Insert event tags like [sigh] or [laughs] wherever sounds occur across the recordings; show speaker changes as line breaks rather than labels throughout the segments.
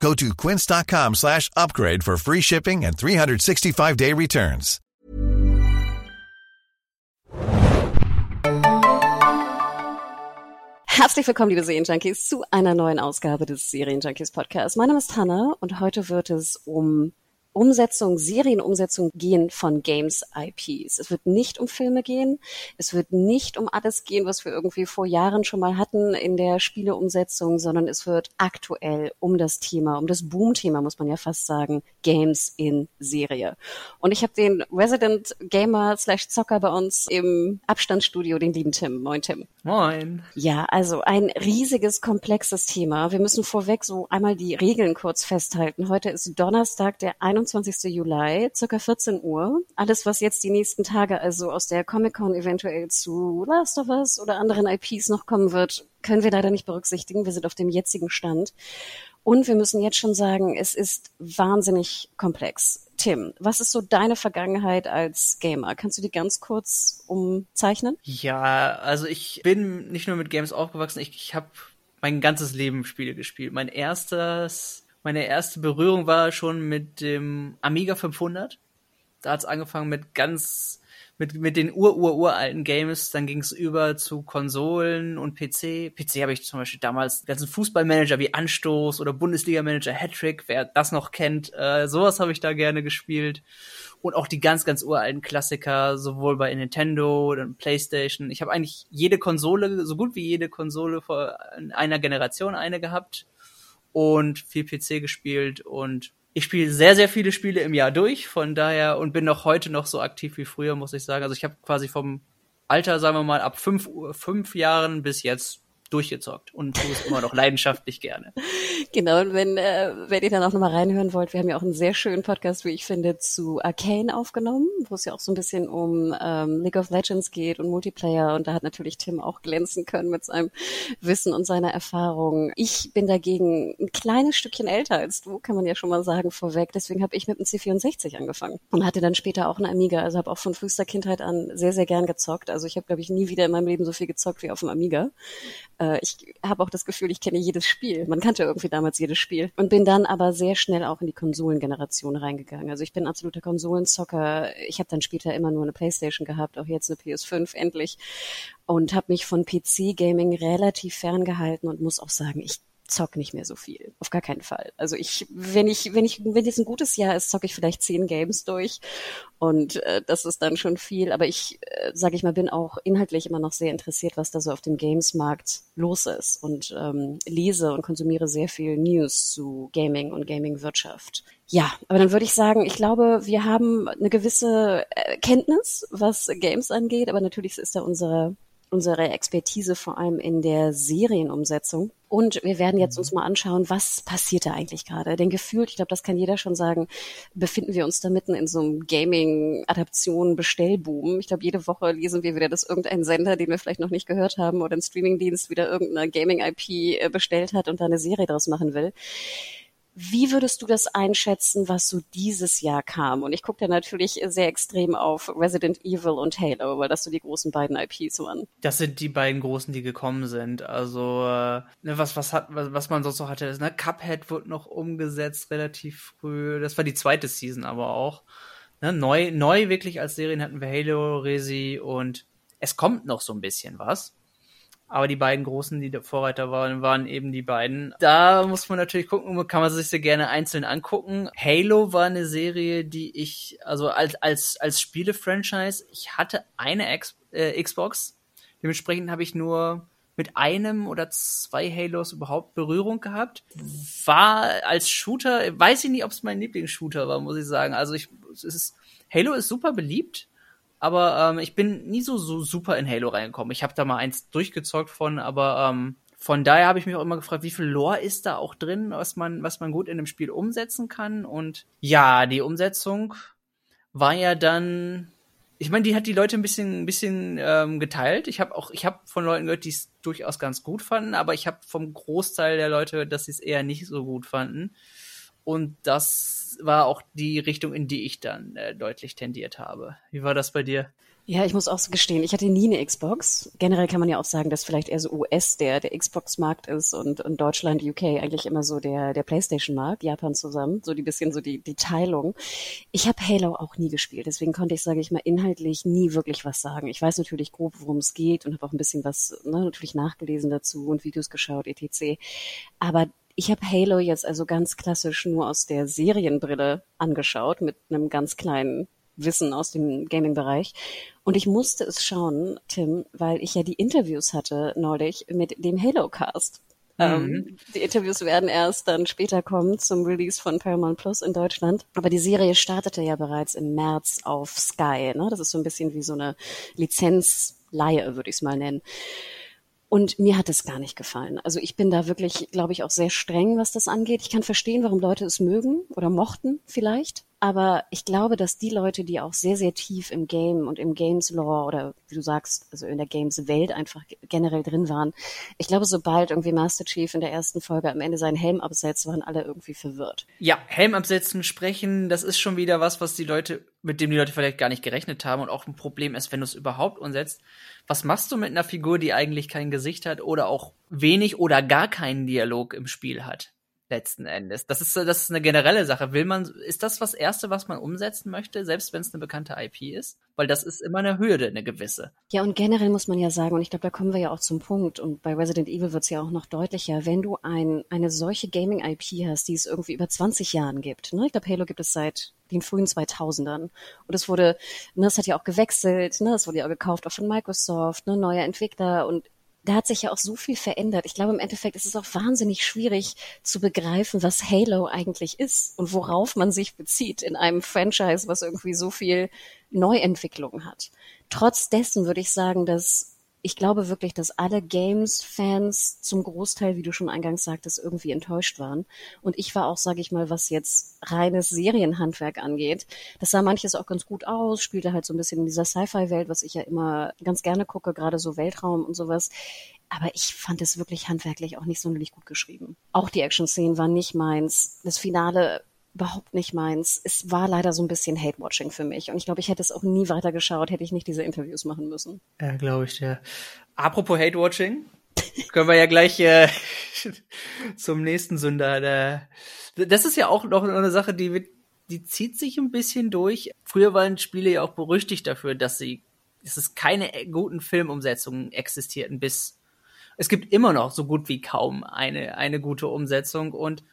Go to quince.com slash upgrade for free shipping and 365-day returns.
Herzlich willkommen, liebe Serienjunkies, zu einer neuen Ausgabe des Serienjunkies Podcasts. Mein Name ist Hanna und heute wird es um Umsetzung, Serienumsetzung gehen von Games IPs. Es wird nicht um Filme gehen. Es wird nicht um alles gehen, was wir irgendwie vor Jahren schon mal hatten in der Spieleumsetzung, sondern es wird aktuell um das Thema, um das Boom-Thema, muss man ja fast sagen, Games in Serie. Und ich habe den Resident Gamer slash Zocker bei uns im Abstandsstudio, den lieben Tim. Moin, Tim.
Moin.
Ja, also ein riesiges, komplexes Thema. Wir müssen vorweg so einmal die Regeln kurz festhalten. Heute ist Donnerstag, der 21. 21. Juli, circa 14 Uhr. Alles, was jetzt die nächsten Tage also aus der Comic-Con eventuell zu Last of Us oder anderen IPs noch kommen wird, können wir leider nicht berücksichtigen. Wir sind auf dem jetzigen Stand. Und wir müssen jetzt schon sagen, es ist wahnsinnig komplex. Tim, was ist so deine Vergangenheit als Gamer? Kannst du die ganz kurz umzeichnen?
Ja, also ich bin nicht nur mit Games aufgewachsen, ich, ich habe mein ganzes Leben Spiele gespielt. Mein erstes meine erste Berührung war schon mit dem Amiga 500. Da hat es angefangen mit ganz mit, mit den ur-ur-uralten Games, dann ging es über zu Konsolen und PC. PC habe ich zum Beispiel damals ganzen Fußballmanager wie Anstoß oder Bundesliga-Manager Hattrick, wer das noch kennt, äh, sowas habe ich da gerne gespielt. Und auch die ganz, ganz uralten Klassiker, sowohl bei Nintendo oder Playstation. Ich habe eigentlich jede Konsole, so gut wie jede Konsole vor einer Generation eine gehabt und viel PC gespielt und ich spiele sehr, sehr viele Spiele im Jahr durch, von daher und bin noch heute noch so aktiv wie früher, muss ich sagen. Also ich habe quasi vom Alter, sagen wir mal, ab fünf, fünf Jahren bis jetzt durchgezockt und tue es immer noch leidenschaftlich gerne. [laughs]
Genau, und wenn, äh, wenn ihr dann auch nochmal reinhören wollt, wir haben ja auch einen sehr schönen Podcast, wie ich finde, zu Arcane aufgenommen, wo es ja auch so ein bisschen um ähm, League of Legends geht und Multiplayer und da hat natürlich Tim auch glänzen können mit seinem Wissen und seiner Erfahrung. Ich bin dagegen ein kleines Stückchen älter als du, kann man ja schon mal sagen, vorweg. Deswegen habe ich mit dem C64 angefangen und hatte dann später auch einen Amiga, also habe auch von frühester Kindheit an sehr, sehr gern gezockt. Also ich habe, glaube ich, nie wieder in meinem Leben so viel gezockt wie auf dem Amiga. Äh, ich habe auch das Gefühl, ich kenne jedes Spiel. Man kannte irgendwie damals jedes Spiel. Und bin dann aber sehr schnell auch in die Konsolengeneration reingegangen. Also ich bin absoluter Konsolenzocker. Ich habe dann später immer nur eine Playstation gehabt, auch jetzt eine PS5 endlich. Und habe mich von PC-Gaming relativ ferngehalten und muss auch sagen, ich zock nicht mehr so viel. Auf gar keinen Fall. Also ich, wenn ich, wenn ich, wenn jetzt ein gutes Jahr ist, zocke ich vielleicht zehn Games durch und äh, das ist dann schon viel. Aber ich, äh, sage ich mal, bin auch inhaltlich immer noch sehr interessiert, was da so auf dem Games-Markt los ist und ähm, lese und konsumiere sehr viel News zu Gaming und Gaming-Wirtschaft. Ja, aber dann würde ich sagen, ich glaube, wir haben eine gewisse äh, Kenntnis, was Games angeht, aber natürlich ist da unsere unsere Expertise vor allem in der Serienumsetzung. Und wir werden jetzt uns mhm. mal anschauen, was passiert da eigentlich gerade. Denn gefühlt, ich glaube, das kann jeder schon sagen, befinden wir uns da mitten in so einem Gaming-Adaption-Bestellboom. Ich glaube, jede Woche lesen wir wieder, dass irgendein Sender, den wir vielleicht noch nicht gehört haben, oder ein Streamingdienst wieder irgendeine Gaming-IP äh, bestellt hat und da eine Serie draus machen will. Wie würdest du das einschätzen, was so dieses Jahr kam? Und ich gucke da natürlich sehr extrem auf Resident Evil und Halo, weil das so die großen beiden IPs waren.
Das sind die beiden großen, die gekommen sind. Also äh, ne, was was hat was, was man sonst noch hatte, ne? Cuphead wird noch umgesetzt relativ früh. Das war die zweite Season aber auch. Ne? Neu neu wirklich als Serien hatten wir Halo, Resi und es kommt noch so ein bisschen was. Aber die beiden großen, die Vorreiter waren, waren eben die beiden. Da muss man natürlich gucken, kann man sich sehr gerne einzeln angucken. Halo war eine Serie, die ich, also als, als, als Spiele-Franchise, ich hatte eine Ex äh, Xbox. Dementsprechend habe ich nur mit einem oder zwei Halos überhaupt Berührung gehabt. War als Shooter, weiß ich nicht, ob es mein Lieblingsshooter war, muss ich sagen. Also ich, es ist, Halo ist super beliebt aber ähm, ich bin nie so, so super in Halo reingekommen. Ich habe da mal eins durchgezockt von, aber ähm, von daher habe ich mich auch immer gefragt, wie viel Lore ist da auch drin, was man, was man gut in dem Spiel umsetzen kann. Und ja, die Umsetzung war ja dann ich meine, die hat die Leute ein bisschen, ein bisschen ähm, geteilt. Ich habe auch, ich habe von Leuten gehört, die es durchaus ganz gut fanden, aber ich habe vom Großteil der Leute, dass sie es eher nicht so gut fanden. Und das war auch die Richtung, in die ich dann äh, deutlich tendiert habe. Wie war das bei dir?
Ja, ich muss auch so gestehen, ich hatte nie eine Xbox. Generell kann man ja auch sagen, dass vielleicht eher so US der, der Xbox-Markt ist und, und Deutschland, UK eigentlich immer so der, der Playstation-Markt, Japan zusammen, so die bisschen so die, die Teilung. Ich habe Halo auch nie gespielt, deswegen konnte ich, sage ich mal, inhaltlich nie wirklich was sagen. Ich weiß natürlich grob, worum es geht und habe auch ein bisschen was ne, natürlich nachgelesen dazu und Videos geschaut, etc. Aber ich habe Halo jetzt also ganz klassisch nur aus der Serienbrille angeschaut, mit einem ganz kleinen Wissen aus dem Gaming-Bereich. Und ich musste es schauen, Tim, weil ich ja die Interviews hatte neulich mit dem Halo-Cast. Ähm, mhm. Ähm, die Interviews werden erst dann später kommen zum Release von Paramount Plus in Deutschland. Aber die Serie startete ja bereits im März auf Sky. Ne? Das ist so ein bisschen wie so eine Lizenzleihe, würde ich es mal nennen. Und mir hat es gar nicht gefallen. Also ich bin da wirklich, glaube ich, auch sehr streng, was das angeht. Ich kann verstehen, warum Leute es mögen oder mochten vielleicht. Aber ich glaube, dass die Leute, die auch sehr, sehr tief im Game und im Games Lore oder wie du sagst, also in der Games Welt einfach generell drin waren, ich glaube, sobald irgendwie Master Chief in der ersten Folge am Ende seinen Helm absetzt, waren alle irgendwie verwirrt.
Ja, Helm absetzen, sprechen, das ist schon wieder was, was die Leute, mit dem die Leute vielleicht gar nicht gerechnet haben und auch ein Problem ist, wenn du es überhaupt umsetzt. Was machst du mit einer Figur, die eigentlich kein Gesicht hat oder auch wenig oder gar keinen Dialog im Spiel hat? Letzten Endes. Das ist, das ist eine generelle Sache. Will man, ist das was Erste, was man umsetzen möchte, selbst wenn es eine bekannte IP ist? Weil das ist immer eine Hürde, eine gewisse.
Ja, und generell muss man ja sagen, und ich glaube, da kommen wir ja auch zum Punkt, und bei Resident Evil wird es ja auch noch deutlicher, wenn du ein, eine solche Gaming-IP hast, die es irgendwie über 20 Jahren gibt. Ne? Ich glaube, Halo gibt es seit den frühen 2000ern. Und es wurde, ne, es hat ja auch gewechselt, ne, es wurde ja auch gekauft, auch von Microsoft, ne, neue Entwickler und da hat sich ja auch so viel verändert. Ich glaube, im Endeffekt ist es auch wahnsinnig schwierig zu begreifen, was Halo eigentlich ist und worauf man sich bezieht in einem Franchise, was irgendwie so viel Neuentwicklung hat. Trotz dessen würde ich sagen, dass ich glaube wirklich, dass alle Games-Fans zum Großteil, wie du schon eingangs sagtest, irgendwie enttäuscht waren. Und ich war auch, sage ich mal, was jetzt reines Serienhandwerk angeht, das sah manches auch ganz gut aus, spielte halt so ein bisschen in dieser Sci-Fi-Welt, was ich ja immer ganz gerne gucke, gerade so Weltraum und sowas. Aber ich fand es wirklich handwerklich auch nicht sonderlich gut geschrieben. Auch die Action-Szenen waren nicht meins. Das Finale überhaupt nicht meins. Es war leider so ein bisschen Hate-Watching für mich. Und ich glaube, ich hätte es auch nie weiter geschaut, hätte ich nicht diese Interviews machen müssen.
Ja, glaube ich, ja. Apropos Hate-Watching, [laughs] können wir ja gleich äh, [laughs] zum nächsten Sünder. Der, das ist ja auch noch eine Sache, die, wird, die zieht sich ein bisschen durch. Früher waren Spiele ja auch berüchtigt dafür, dass sie, dass es keine guten Filmumsetzungen existierten bis es gibt immer noch so gut wie kaum eine, eine gute Umsetzung und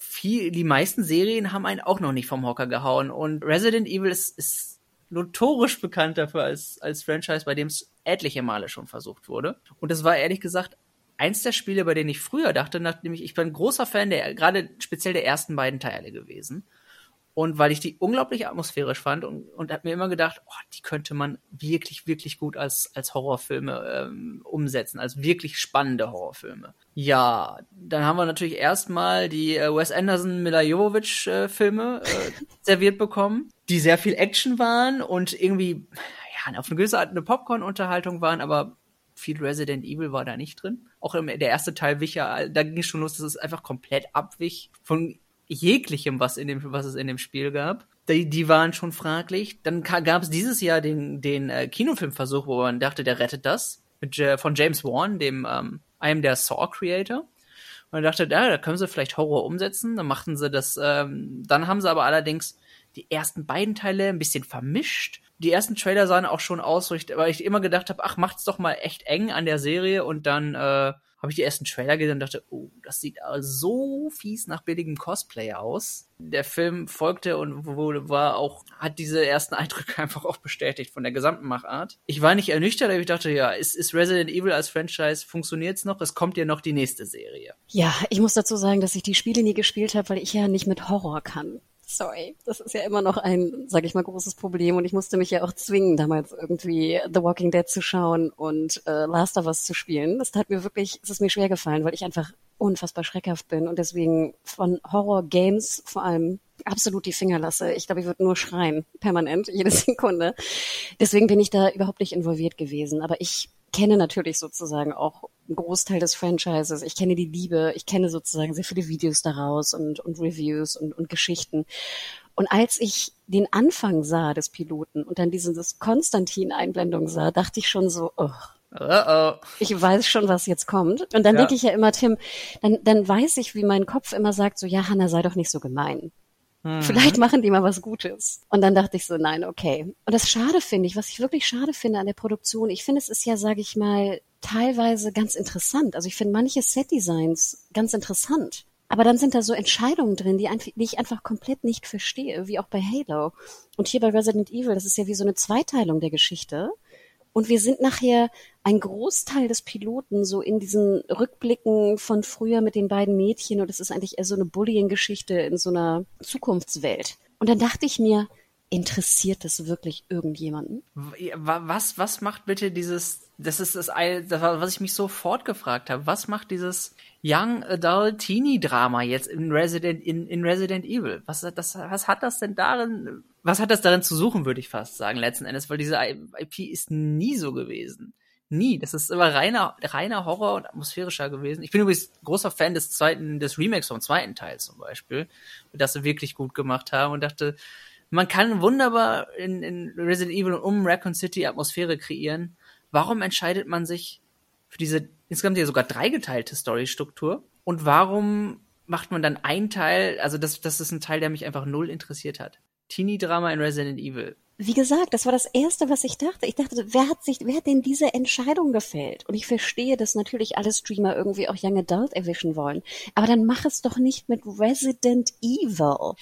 viel, die meisten Serien haben einen auch noch nicht vom Hocker gehauen. Und Resident Evil ist, ist notorisch bekannt dafür als, als Franchise, bei dem es etliche Male schon versucht wurde. Und das war ehrlich gesagt eins der Spiele, bei denen ich früher dachte, nämlich ich bin großer Fan der, gerade speziell der ersten beiden Teile gewesen. Und weil ich die unglaublich atmosphärisch fand und, und habe mir immer gedacht, oh, die könnte man wirklich, wirklich gut als, als Horrorfilme ähm, umsetzen, als wirklich spannende Horrorfilme. Ja, dann haben wir natürlich erstmal die äh, Wes Anderson Mila Jovovich äh, Filme äh, [laughs] serviert bekommen, die sehr viel Action waren und irgendwie ja, auf eine gewisse Art eine Popcorn-Unterhaltung waren, aber viel Resident Evil war da nicht drin. Auch der erste Teil wich ja, da ging es schon los, dass es einfach komplett abwich von jeglichem, was in dem, was es in dem Spiel gab. Die, die waren schon fraglich. Dann gab es dieses Jahr den, den äh, Kinofilmversuch, wo man dachte, der rettet das. Mit, äh, von James Wan, dem ähm, einem der Saw-Creator. Und man dachte, ja, da können sie vielleicht Horror umsetzen. Dann machten sie das. Ähm, dann haben sie aber allerdings die ersten beiden Teile ein bisschen vermischt. Die ersten Trailer sahen auch schon aus, weil ich immer gedacht habe, ach, macht's doch mal echt eng an der Serie und dann äh, habe ich die ersten Trailer gesehen und dachte, oh, das sieht so fies nach billigem Cosplay aus. Der Film folgte und war auch, hat diese ersten Eindrücke [laughs] einfach auch bestätigt von der gesamten Machart. Ich war nicht ernüchtert, aber ich dachte, ja, ist, ist Resident Evil als Franchise, funktioniert's noch? Es kommt ja noch die nächste Serie.
Ja, ich muss dazu sagen, dass ich die Spiele nie gespielt habe, weil ich ja nicht mit Horror kann. Sorry, das ist ja immer noch ein, sage ich mal, großes Problem und ich musste mich ja auch zwingen, damals irgendwie The Walking Dead zu schauen und äh, Last of Us zu spielen. Das tat mir wirklich, es ist mir schwer gefallen, weil ich einfach unfassbar schreckhaft bin und deswegen von Horror-Games vor allem absolut die Finger lasse. Ich glaube, ich würde nur schreien, permanent, [laughs] jede Sekunde. Deswegen bin ich da überhaupt nicht involviert gewesen. Aber ich kenne natürlich sozusagen auch einen Großteil des Franchises. Ich kenne die Liebe. Ich kenne sozusagen sehr viele Videos daraus und, und Reviews und, und Geschichten. Und als ich den Anfang sah des Piloten und dann diese Konstantin-Einblendung sah, dachte ich schon so, oh, Uh -oh. Ich weiß schon, was jetzt kommt. Und dann ja. denke ich ja immer, Tim, dann, dann weiß ich, wie mein Kopf immer sagt, so, ja, Hanna, sei doch nicht so gemein. Mhm. Vielleicht machen die mal was Gutes. Und dann dachte ich so, nein, okay. Und das schade finde ich, was ich wirklich schade finde an der Produktion, ich finde, es ist ja, sage ich mal, teilweise ganz interessant. Also ich finde manche Set-Designs ganz interessant. Aber dann sind da so Entscheidungen drin, die, die ich einfach komplett nicht verstehe, wie auch bei Halo. Und hier bei Resident Evil, das ist ja wie so eine Zweiteilung der Geschichte. Und wir sind nachher ein Großteil des Piloten so in diesen Rückblicken von früher mit den beiden Mädchen und es ist eigentlich eher so eine Bullying-Geschichte in so einer Zukunftswelt. Und dann dachte ich mir, interessiert das wirklich irgendjemanden?
Was, was macht bitte dieses, das ist das, was ich mich sofort gefragt habe, was macht dieses Young Adult Teenie Drama jetzt in Resident, in, in Resident Evil? Was, das, was hat das denn darin, was hat das darin zu suchen, würde ich fast sagen, letzten Endes, weil diese IP ist nie so gewesen. Nie. Das ist immer reiner, reiner Horror und atmosphärischer gewesen. Ich bin übrigens großer Fan des zweiten, des Remakes vom zweiten Teil zum Beispiel, das sie wirklich gut gemacht haben und dachte, man kann wunderbar in, in Resident Evil um Raccoon City Atmosphäre kreieren. Warum entscheidet man sich für diese insgesamt ja sogar dreigeteilte Storystruktur? Und warum macht man dann ein Teil, also das, das ist ein Teil, der mich einfach null interessiert hat. Teenie-Drama in Resident Evil.
Wie gesagt, das war das Erste, was ich dachte. Ich dachte, wer hat sich, wer hat denn diese Entscheidung gefällt? Und ich verstehe, dass natürlich alle Streamer irgendwie auch Young Adult erwischen wollen. Aber dann mach es doch nicht mit Resident Evil.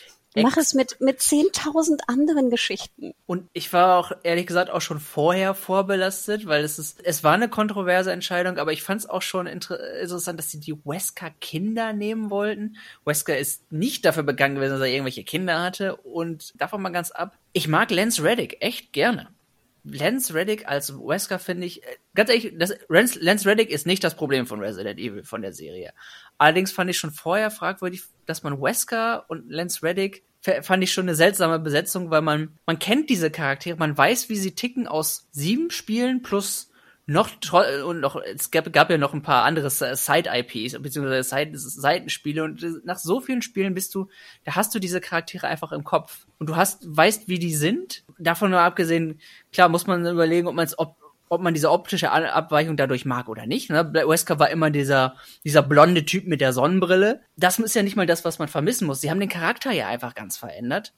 Mach es mit, mit 10.000 anderen Geschichten.
Und ich war auch, ehrlich gesagt, auch schon vorher vorbelastet, weil es ist, es war eine kontroverse Entscheidung, aber ich fand es auch schon interessant, dass sie die Wesker Kinder nehmen wollten. Wesker ist nicht dafür begangen gewesen, dass er irgendwelche Kinder hatte und davon mal ganz ab. Ich mag Lance Reddick echt gerne. Lance Reddick als Wesker finde ich, äh, ganz ehrlich, das, Lance Reddick ist nicht das Problem von Resident Evil, von der Serie. Allerdings fand ich schon vorher fragwürdig, dass man Wesker und Lance Reddick fand ich schon eine seltsame Besetzung, weil man, man kennt diese Charaktere, man weiß, wie sie ticken aus sieben Spielen plus noch und noch es gab, gab ja noch ein paar andere Side-IPs beziehungsweise Side Seitenspiele und nach so vielen Spielen bist du, da hast du diese Charaktere einfach im Kopf und du hast weißt, wie die sind. Davon nur abgesehen, klar muss man überlegen, ob man es ob ob man diese optische Abweichung dadurch mag oder nicht. Ne? Wesker war immer dieser, dieser blonde Typ mit der Sonnenbrille. Das ist ja nicht mal das, was man vermissen muss. Sie haben den Charakter ja einfach ganz verändert.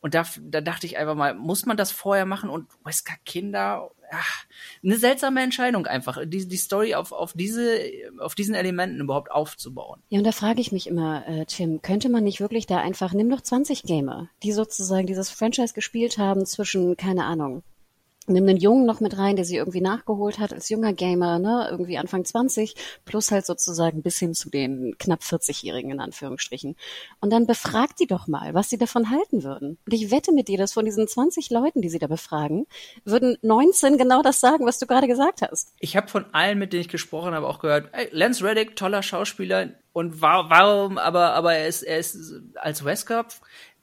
Und da, da dachte ich einfach mal, muss man das vorher machen? Und Wesker Kinder, ach, eine seltsame Entscheidung einfach, die, die Story auf, auf, diese, auf diesen Elementen überhaupt aufzubauen.
Ja, und da frage ich mich immer, äh, Tim, könnte man nicht wirklich da einfach, nimm doch 20 Gamer, die sozusagen dieses Franchise gespielt haben zwischen, keine Ahnung, nimm einen Jungen noch mit rein, der sie irgendwie nachgeholt hat als junger Gamer, ne, irgendwie Anfang 20, plus halt sozusagen bis hin zu den knapp 40-Jährigen in Anführungsstrichen. Und dann befragt die doch mal, was sie davon halten würden. Und ich wette mit dir, dass von diesen 20 Leuten, die sie da befragen, würden 19 genau das sagen, was du gerade gesagt hast.
Ich habe von allen, mit denen ich gesprochen habe, auch gehört, ey, Lance Reddick, toller Schauspieler, und warum, aber, aber er ist, er ist als Wesker,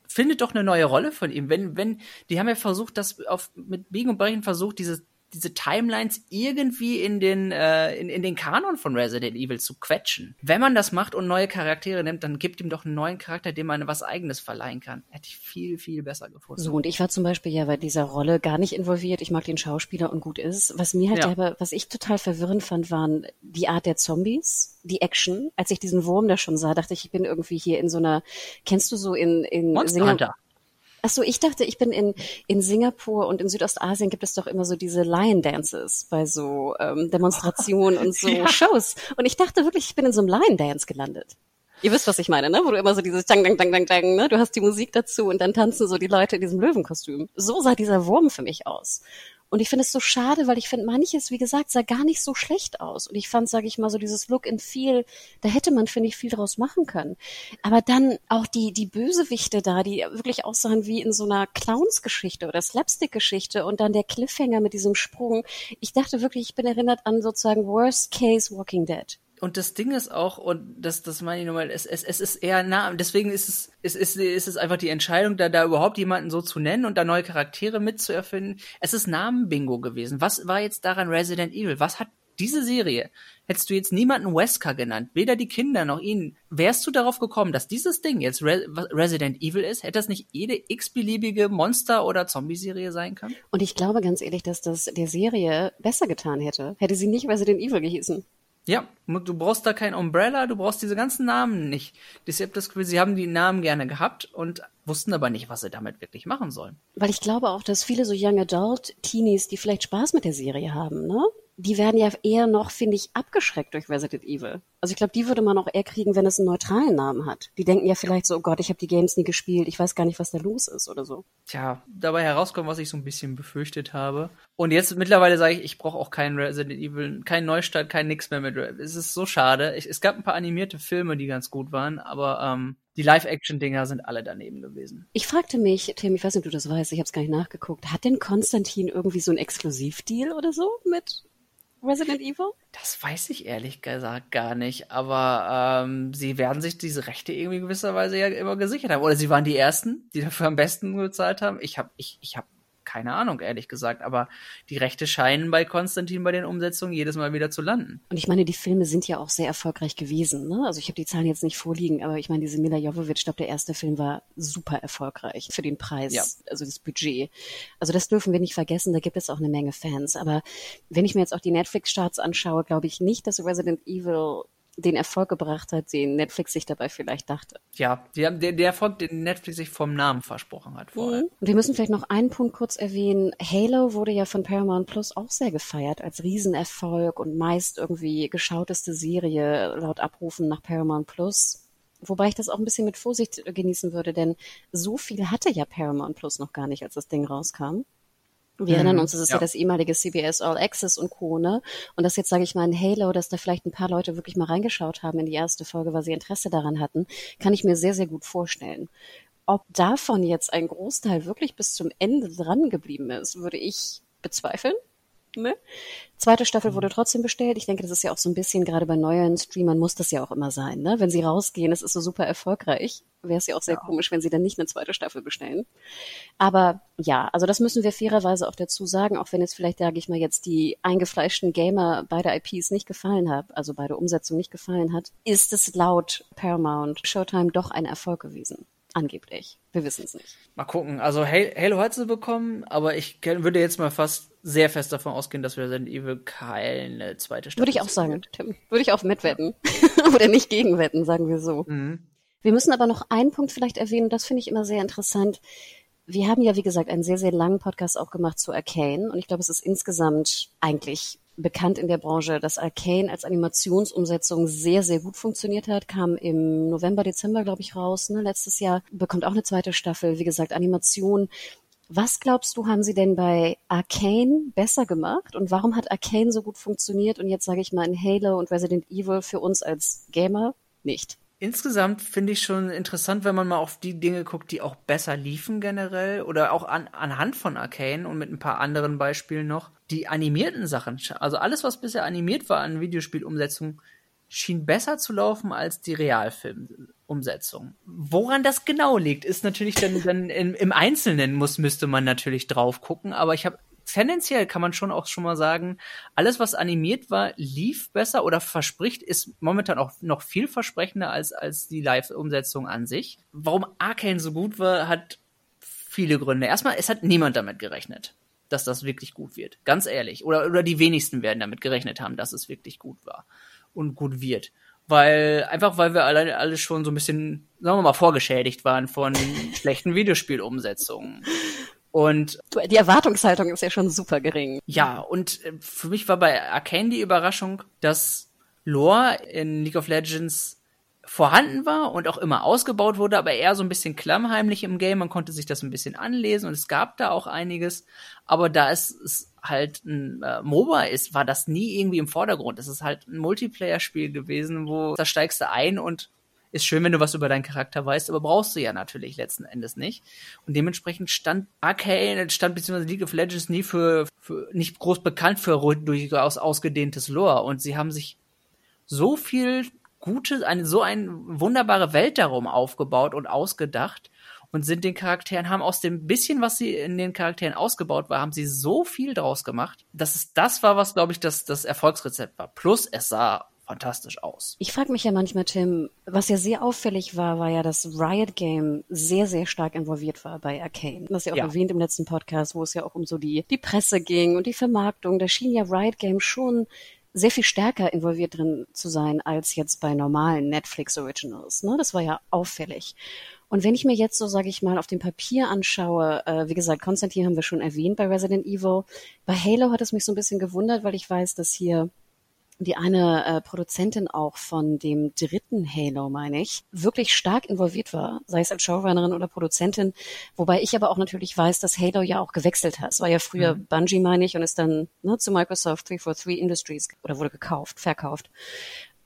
findet doch eine neue Rolle von ihm. Wenn, wenn, die haben ja versucht, das auf, mit Biegen und Brechen versucht, diese diese Timelines irgendwie in den, äh, in, in den Kanon von Resident Evil zu quetschen. Wenn man das macht und neue Charaktere nimmt, dann gibt ihm doch einen neuen Charakter, dem man was Eigenes verleihen kann. Hätte ich viel, viel besser gefunden.
So, und ich war zum Beispiel ja bei dieser Rolle gar nicht involviert. Ich mag den Schauspieler und gut ist. Was mir halt ja. aber, was ich total verwirrend fand, waren die Art der Zombies, die Action. Als ich diesen Wurm da schon sah, dachte ich, ich bin irgendwie hier in so einer, kennst du so in, in
Monster Hunter.
Ach so, ich dachte, ich bin in, in Singapur und in Südostasien gibt es doch immer so diese Lion Dances bei so ähm, Demonstrationen und so [laughs] ja. Shows. Und ich dachte wirklich, ich bin in so einem Lion Dance gelandet. Ihr wisst, was ich meine, ne? Wo du immer so dieses Dang, Dang, Dang, Dang, Dang, ne? Du hast die Musik dazu und dann tanzen so die Leute in diesem Löwenkostüm. So sah dieser Wurm für mich aus. Und ich finde es so schade, weil ich finde, manches, wie gesagt, sah gar nicht so schlecht aus. Und ich fand, sage ich mal, so dieses Look and Feel, da hätte man, finde ich, viel draus machen können. Aber dann auch die, die Bösewichte da, die wirklich aussahen wie in so einer Clowns-Geschichte oder Slapstick-Geschichte und dann der Cliffhanger mit diesem Sprung. Ich dachte wirklich, ich bin erinnert an sozusagen Worst Case Walking Dead.
Und das Ding ist auch, und das, das meine ich nochmal, es, es, es ist eher nah, deswegen ist es, es ist, ist es einfach die Entscheidung, da, da überhaupt jemanden so zu nennen und da neue Charaktere mitzuerfinden. Es ist Namenbingo gewesen. Was war jetzt daran Resident Evil? Was hat diese Serie, hättest du jetzt niemanden Wesker genannt, weder die Kinder noch ihn, wärst du darauf gekommen, dass dieses Ding jetzt Re Resident Evil ist? Hätte das nicht jede x-beliebige Monster- oder Zombie-Serie sein können?
Und ich glaube ganz ehrlich, dass das der Serie besser getan hätte, hätte sie nicht Resident Evil gehießen.
Ja, du brauchst da kein Umbrella, du brauchst diese ganzen Namen nicht. Ich habe das Gefühl, sie haben die Namen gerne gehabt und wussten aber nicht, was sie damit wirklich machen sollen.
Weil ich glaube auch, dass viele so Young Adult Teenies, die vielleicht Spaß mit der Serie haben, ne? Die werden ja eher noch, finde ich, abgeschreckt durch Resident Evil. Also ich glaube, die würde man auch eher kriegen, wenn es einen neutralen Namen hat. Die denken ja vielleicht so, oh Gott, ich habe die Games nie gespielt, ich weiß gar nicht, was da los ist oder so.
Tja, dabei herauskommen, was ich so ein bisschen befürchtet habe. Und jetzt mittlerweile sage ich, ich brauche auch keinen Resident Evil, keinen Neustart, kein nix mehr mit. Es ist so schade. Ich, es gab ein paar animierte Filme, die ganz gut waren, aber ähm, die Live-Action-Dinger sind alle daneben gewesen.
Ich fragte mich, Tim, ich weiß nicht, ob du das weißt, ich habe es gar nicht nachgeguckt, hat denn Konstantin irgendwie so ein Exklusivdeal oder so mit Resident Evil?
Das weiß ich ehrlich gesagt gar nicht, aber ähm, sie werden sich diese Rechte irgendwie gewisserweise ja immer gesichert haben. Oder sie waren die Ersten, die dafür am besten bezahlt haben. Ich habe ich, ich hab keine Ahnung, ehrlich gesagt. Aber die Rechte scheinen bei Konstantin bei den Umsetzungen jedes Mal wieder zu landen.
Und ich meine, die Filme sind ja auch sehr erfolgreich gewesen. Ne? Also ich habe die Zahlen jetzt nicht vorliegen, aber ich meine, diese Mila Jovovich, ich glaube, der erste Film war super erfolgreich für den Preis, ja. also das Budget. Also das dürfen wir nicht vergessen, da gibt es auch eine Menge Fans. Aber wenn ich mir jetzt auch die Netflix-Starts anschaue, glaube ich nicht, dass Resident Evil den Erfolg gebracht hat, den Netflix sich dabei vielleicht dachte.
Ja, die haben, der, der Erfolg, den Netflix sich vom Namen versprochen hat vorher. Mhm.
Und wir müssen vielleicht noch einen Punkt kurz erwähnen. Halo wurde ja von Paramount Plus auch sehr gefeiert als Riesenerfolg und meist irgendwie geschauteste Serie laut Abrufen nach Paramount Plus. Wobei ich das auch ein bisschen mit Vorsicht genießen würde, denn so viel hatte ja Paramount Plus noch gar nicht, als das Ding rauskam. Wir erinnern mhm. uns, es ist ja. ja. das ehemalige CBS All Access und Co. Ne? Und das jetzt sage ich mal in Halo, dass da vielleicht ein paar Leute wirklich mal reingeschaut haben in die erste Folge, weil sie Interesse daran hatten, kann ich mir sehr, sehr gut vorstellen. Ob davon jetzt ein Großteil wirklich bis zum Ende dran geblieben ist, würde ich bezweifeln. Ne? Zweite Staffel wurde trotzdem bestellt. Ich denke, das ist ja auch so ein bisschen, gerade bei neuen Streamern muss das ja auch immer sein. Ne? Wenn sie rausgehen, es ist so super erfolgreich, wäre es ja auch sehr ja. komisch, wenn sie dann nicht eine zweite Staffel bestellen. Aber ja, also das müssen wir fairerweise auch dazu sagen, auch wenn jetzt vielleicht, sage ich mal, jetzt die eingefleischten Gamer beide IPs nicht gefallen hat, also beide Umsetzungen nicht gefallen hat, ist es laut Paramount Showtime doch ein Erfolg gewesen. Angeblich. Wir wissen es nicht.
Mal gucken. Also Halo hat sie bekommen, aber ich würde jetzt mal fast sehr fest davon ausgehen, dass Resident Evil keine zweite Staffel
Würde ich auch sagen. Tim. Würde ich auch mitwetten. [laughs] Oder nicht gegenwetten, sagen wir so. Mhm. Wir müssen aber noch einen Punkt vielleicht erwähnen, das finde ich immer sehr interessant. Wir haben ja, wie gesagt, einen sehr, sehr langen Podcast auch gemacht zu Arcane und ich glaube, es ist insgesamt eigentlich bekannt in der Branche, dass Arcane als Animationsumsetzung sehr, sehr gut funktioniert hat. Kam im November, Dezember, glaube ich, raus, ne, letztes Jahr. Bekommt auch eine zweite Staffel. Wie gesagt, Animation. Was glaubst du, haben sie denn bei Arcane besser gemacht? Und warum hat Arcane so gut funktioniert? Und jetzt sage ich mal in Halo und Resident Evil für uns als Gamer nicht.
Insgesamt finde ich schon interessant, wenn man mal auf die Dinge guckt, die auch besser liefen generell oder auch an, anhand von Arcane und mit ein paar anderen Beispielen noch. Die animierten Sachen, also alles, was bisher animiert war an Videospielumsetzungen, schien besser zu laufen als die Realfilmumsetzung. Woran das genau liegt, ist natürlich dann, dann im, im Einzelnen muss, müsste man natürlich drauf gucken, aber ich habe tendenziell kann man schon auch schon mal sagen, alles, was animiert war, lief besser oder verspricht, ist momentan auch noch viel versprechender als, als die Live-Umsetzung an sich. Warum Arcane so gut war, hat viele Gründe. Erstmal, es hat niemand damit gerechnet, dass das wirklich gut wird. Ganz ehrlich. Oder, oder die wenigsten werden damit gerechnet haben, dass es wirklich gut war und gut wird weil einfach weil wir alle, alle schon so ein bisschen, sagen wir mal, vorgeschädigt waren von [laughs] schlechten Videospielumsetzungen. Und
die Erwartungshaltung ist ja schon super gering.
Ja, und äh, für mich war bei Arcane die Überraschung, dass Lore in League of Legends vorhanden war und auch immer ausgebaut wurde, aber eher so ein bisschen klammheimlich im Game. Man konnte sich das ein bisschen anlesen und es gab da auch einiges. Aber da es, es halt ein äh, MOBA ist, war das nie irgendwie im Vordergrund. Es ist halt ein Multiplayer-Spiel gewesen, wo da steigst du ein und ist schön, wenn du was über deinen Charakter weißt, aber brauchst du ja natürlich letzten Endes nicht. Und dementsprechend stand Arcane, stand beziehungsweise League of Legends nie für, für nicht groß bekannt für durchaus ausgedehntes Lore. Und sie haben sich so viel gute, eine, so eine wunderbare Welt darum aufgebaut und ausgedacht und sind den Charakteren, haben aus dem bisschen, was sie in den Charakteren ausgebaut war, haben sie so viel draus gemacht, dass es das war, was, glaube ich, das, das Erfolgsrezept war. Plus, es sah fantastisch aus.
Ich frage mich ja manchmal, Tim, was ja sehr auffällig war, war ja, dass Riot Game sehr, sehr stark involviert war bei Arcane. Das ja auch ja. erwähnt im letzten Podcast, wo es ja auch um so die, die Presse ging und die Vermarktung. Da schien ja Riot Game schon sehr viel stärker involviert drin zu sein als jetzt bei normalen Netflix Originals. Ne? Das war ja auffällig. Und wenn ich mir jetzt so, sage ich mal, auf dem Papier anschaue, äh, wie gesagt, Konstantin haben wir schon erwähnt bei Resident Evil. Bei Halo hat es mich so ein bisschen gewundert, weil ich weiß, dass hier die eine äh, Produzentin auch von dem dritten Halo, meine ich, wirklich stark involviert war, sei es als Showrunnerin oder Produzentin, wobei ich aber auch natürlich weiß, dass Halo ja auch gewechselt hat. Es war ja früher mhm. Bungie, meine ich, und ist dann ne, zu Microsoft 343 Industries oder wurde gekauft, verkauft.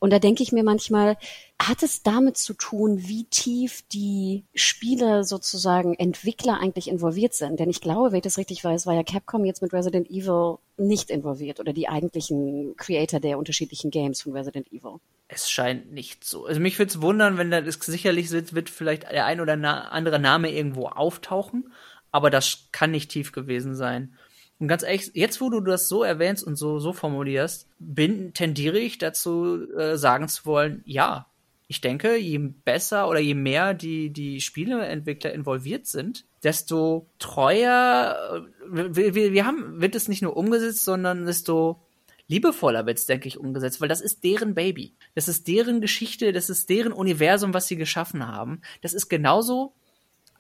Und da denke ich mir manchmal, hat es damit zu tun, wie tief die Spiele sozusagen Entwickler eigentlich involviert sind? Denn ich glaube, wenn ich das richtig weiß, war ja Capcom jetzt mit Resident Evil nicht involviert oder die eigentlichen Creator der unterschiedlichen Games von Resident Evil.
Es scheint nicht so. Also mich würde es wundern, wenn da sicherlich wird, wird vielleicht der ein oder andere Name irgendwo auftauchen, aber das kann nicht tief gewesen sein. Und ganz ehrlich, jetzt wo du das so erwähnst und so, so formulierst, bin, tendiere ich dazu, äh, sagen zu wollen, ja. Ich denke, je besser oder je mehr die, die Spieleentwickler involviert sind, desto treuer, äh, wir, wir, haben, wird es nicht nur umgesetzt, sondern desto liebevoller wird es, denke ich, umgesetzt, weil das ist deren Baby. Das ist deren Geschichte, das ist deren Universum, was sie geschaffen haben. Das ist genauso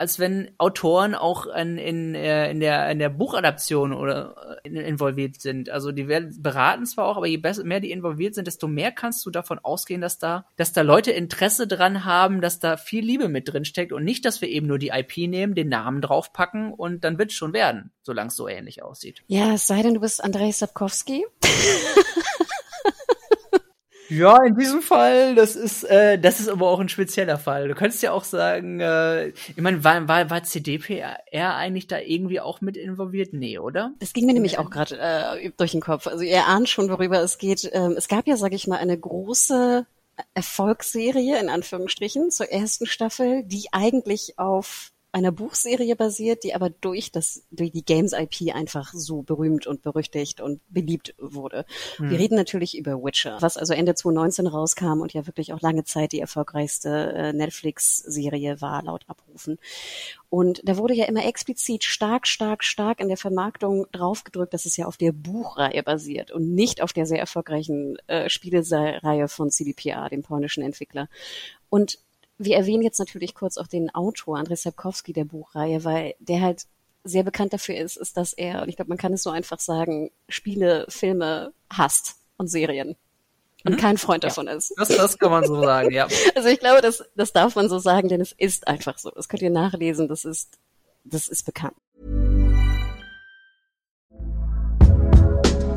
als wenn Autoren auch in, in, äh, in, der, in der Buchadaption oder äh, in, involviert sind. Also die werden beraten zwar auch, aber je besser, mehr die involviert sind, desto mehr kannst du davon ausgehen, dass da, dass da Leute Interesse dran haben, dass da viel Liebe mit drin steckt und nicht, dass wir eben nur die IP nehmen, den Namen draufpacken und dann wird es schon werden, solange es so ähnlich aussieht.
Ja, es sei denn, du bist Andrei Sapkowski. [laughs]
Ja, in diesem Fall, das ist, äh, das ist aber auch ein spezieller Fall. Du könntest ja auch sagen, äh, ich meine, war, war, war CDPR eigentlich da irgendwie auch mit involviert? Nee, oder?
Das ging mir nämlich auch gerade äh, durch den Kopf. Also ihr ahnt schon, worüber es geht. Ähm, es gab ja, sag ich mal, eine große Erfolgsserie in Anführungsstrichen zur ersten Staffel, die eigentlich auf einer Buchserie basiert, die aber durch das, durch die Games IP einfach so berühmt und berüchtigt und beliebt wurde. Hm. Wir reden natürlich über Witcher, was also Ende 2019 rauskam und ja wirklich auch lange Zeit die erfolgreichste äh, Netflix-Serie war, laut Abrufen. Und da wurde ja immer explizit stark, stark, stark in der Vermarktung draufgedrückt, dass es ja auf der Buchreihe basiert und nicht auf der sehr erfolgreichen äh, Spielereihe von CDPR, dem polnischen Entwickler. Und wir erwähnen jetzt natürlich kurz auch den Autor, Andrzej Sapkowski der Buchreihe, weil der halt sehr bekannt dafür ist, ist, dass er, und ich glaube, man kann es so einfach sagen, Spiele, Filme hasst und Serien. Und mhm. kein Freund davon
ja.
ist.
Das, das kann man so sagen, ja. [laughs]
Also ich glaube, das, das darf man so sagen, denn es ist einfach so. Das könnt ihr nachlesen, das ist, das ist bekannt.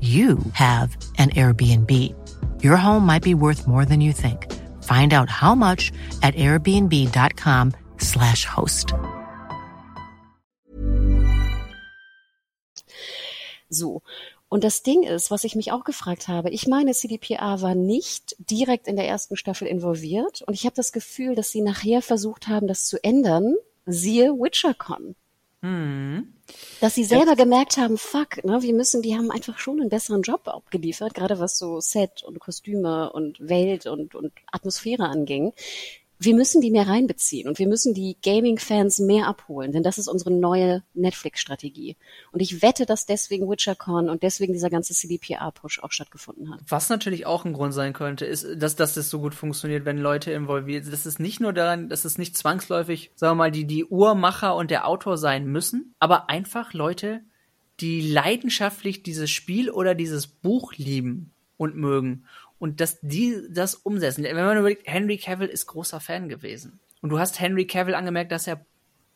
you have an Airbnb. Your home might be worth more than you think. Find out how much at airbnb.com slash host.
So. Und das Ding ist, was ich mich auch gefragt habe, ich meine, CDPA war nicht direkt in der ersten Staffel involviert und ich habe das Gefühl, dass sie nachher versucht haben, das zu ändern, siehe WitcherCon. Hm. Dass sie selber ja. gemerkt haben, fuck, ne, wir müssen, die haben einfach schon einen besseren Job abgeliefert, gerade was so Set und Kostüme und Welt und, und Atmosphäre anging wir müssen die mehr reinbeziehen und wir müssen die Gaming-Fans mehr abholen, denn das ist unsere neue Netflix-Strategie. Und ich wette, dass deswegen WitcherCon und deswegen dieser ganze CDPR-Push auch stattgefunden hat.
Was natürlich auch ein Grund sein könnte, ist, dass, dass das so gut funktioniert, wenn Leute involviert sind. Das ist nicht nur daran, dass es nicht zwangsläufig, sagen wir mal, die, die Uhrmacher und der Autor sein müssen, aber einfach Leute, die leidenschaftlich dieses Spiel oder dieses Buch lieben und mögen und dass die das umsetzen. Wenn man überlegt, Henry Cavill ist großer Fan gewesen. Und du hast Henry Cavill angemerkt, dass er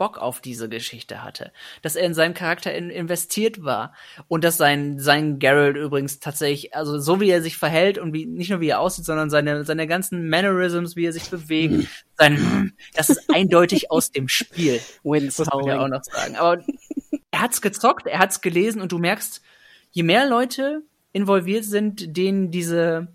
Bock auf diese Geschichte hatte, dass er in seinen Charakter in, investiert war und dass sein sein Geralt übrigens tatsächlich, also so wie er sich verhält und wie nicht nur wie er aussieht, sondern seine seine ganzen Mannerisms, wie er sich bewegt, [laughs] sein das ist eindeutig aus dem Spiel.
Wins
muss man ja auch noch sagen. Aber er hat's gezockt, er hat's gelesen und du merkst, je mehr Leute involviert sind, denen diese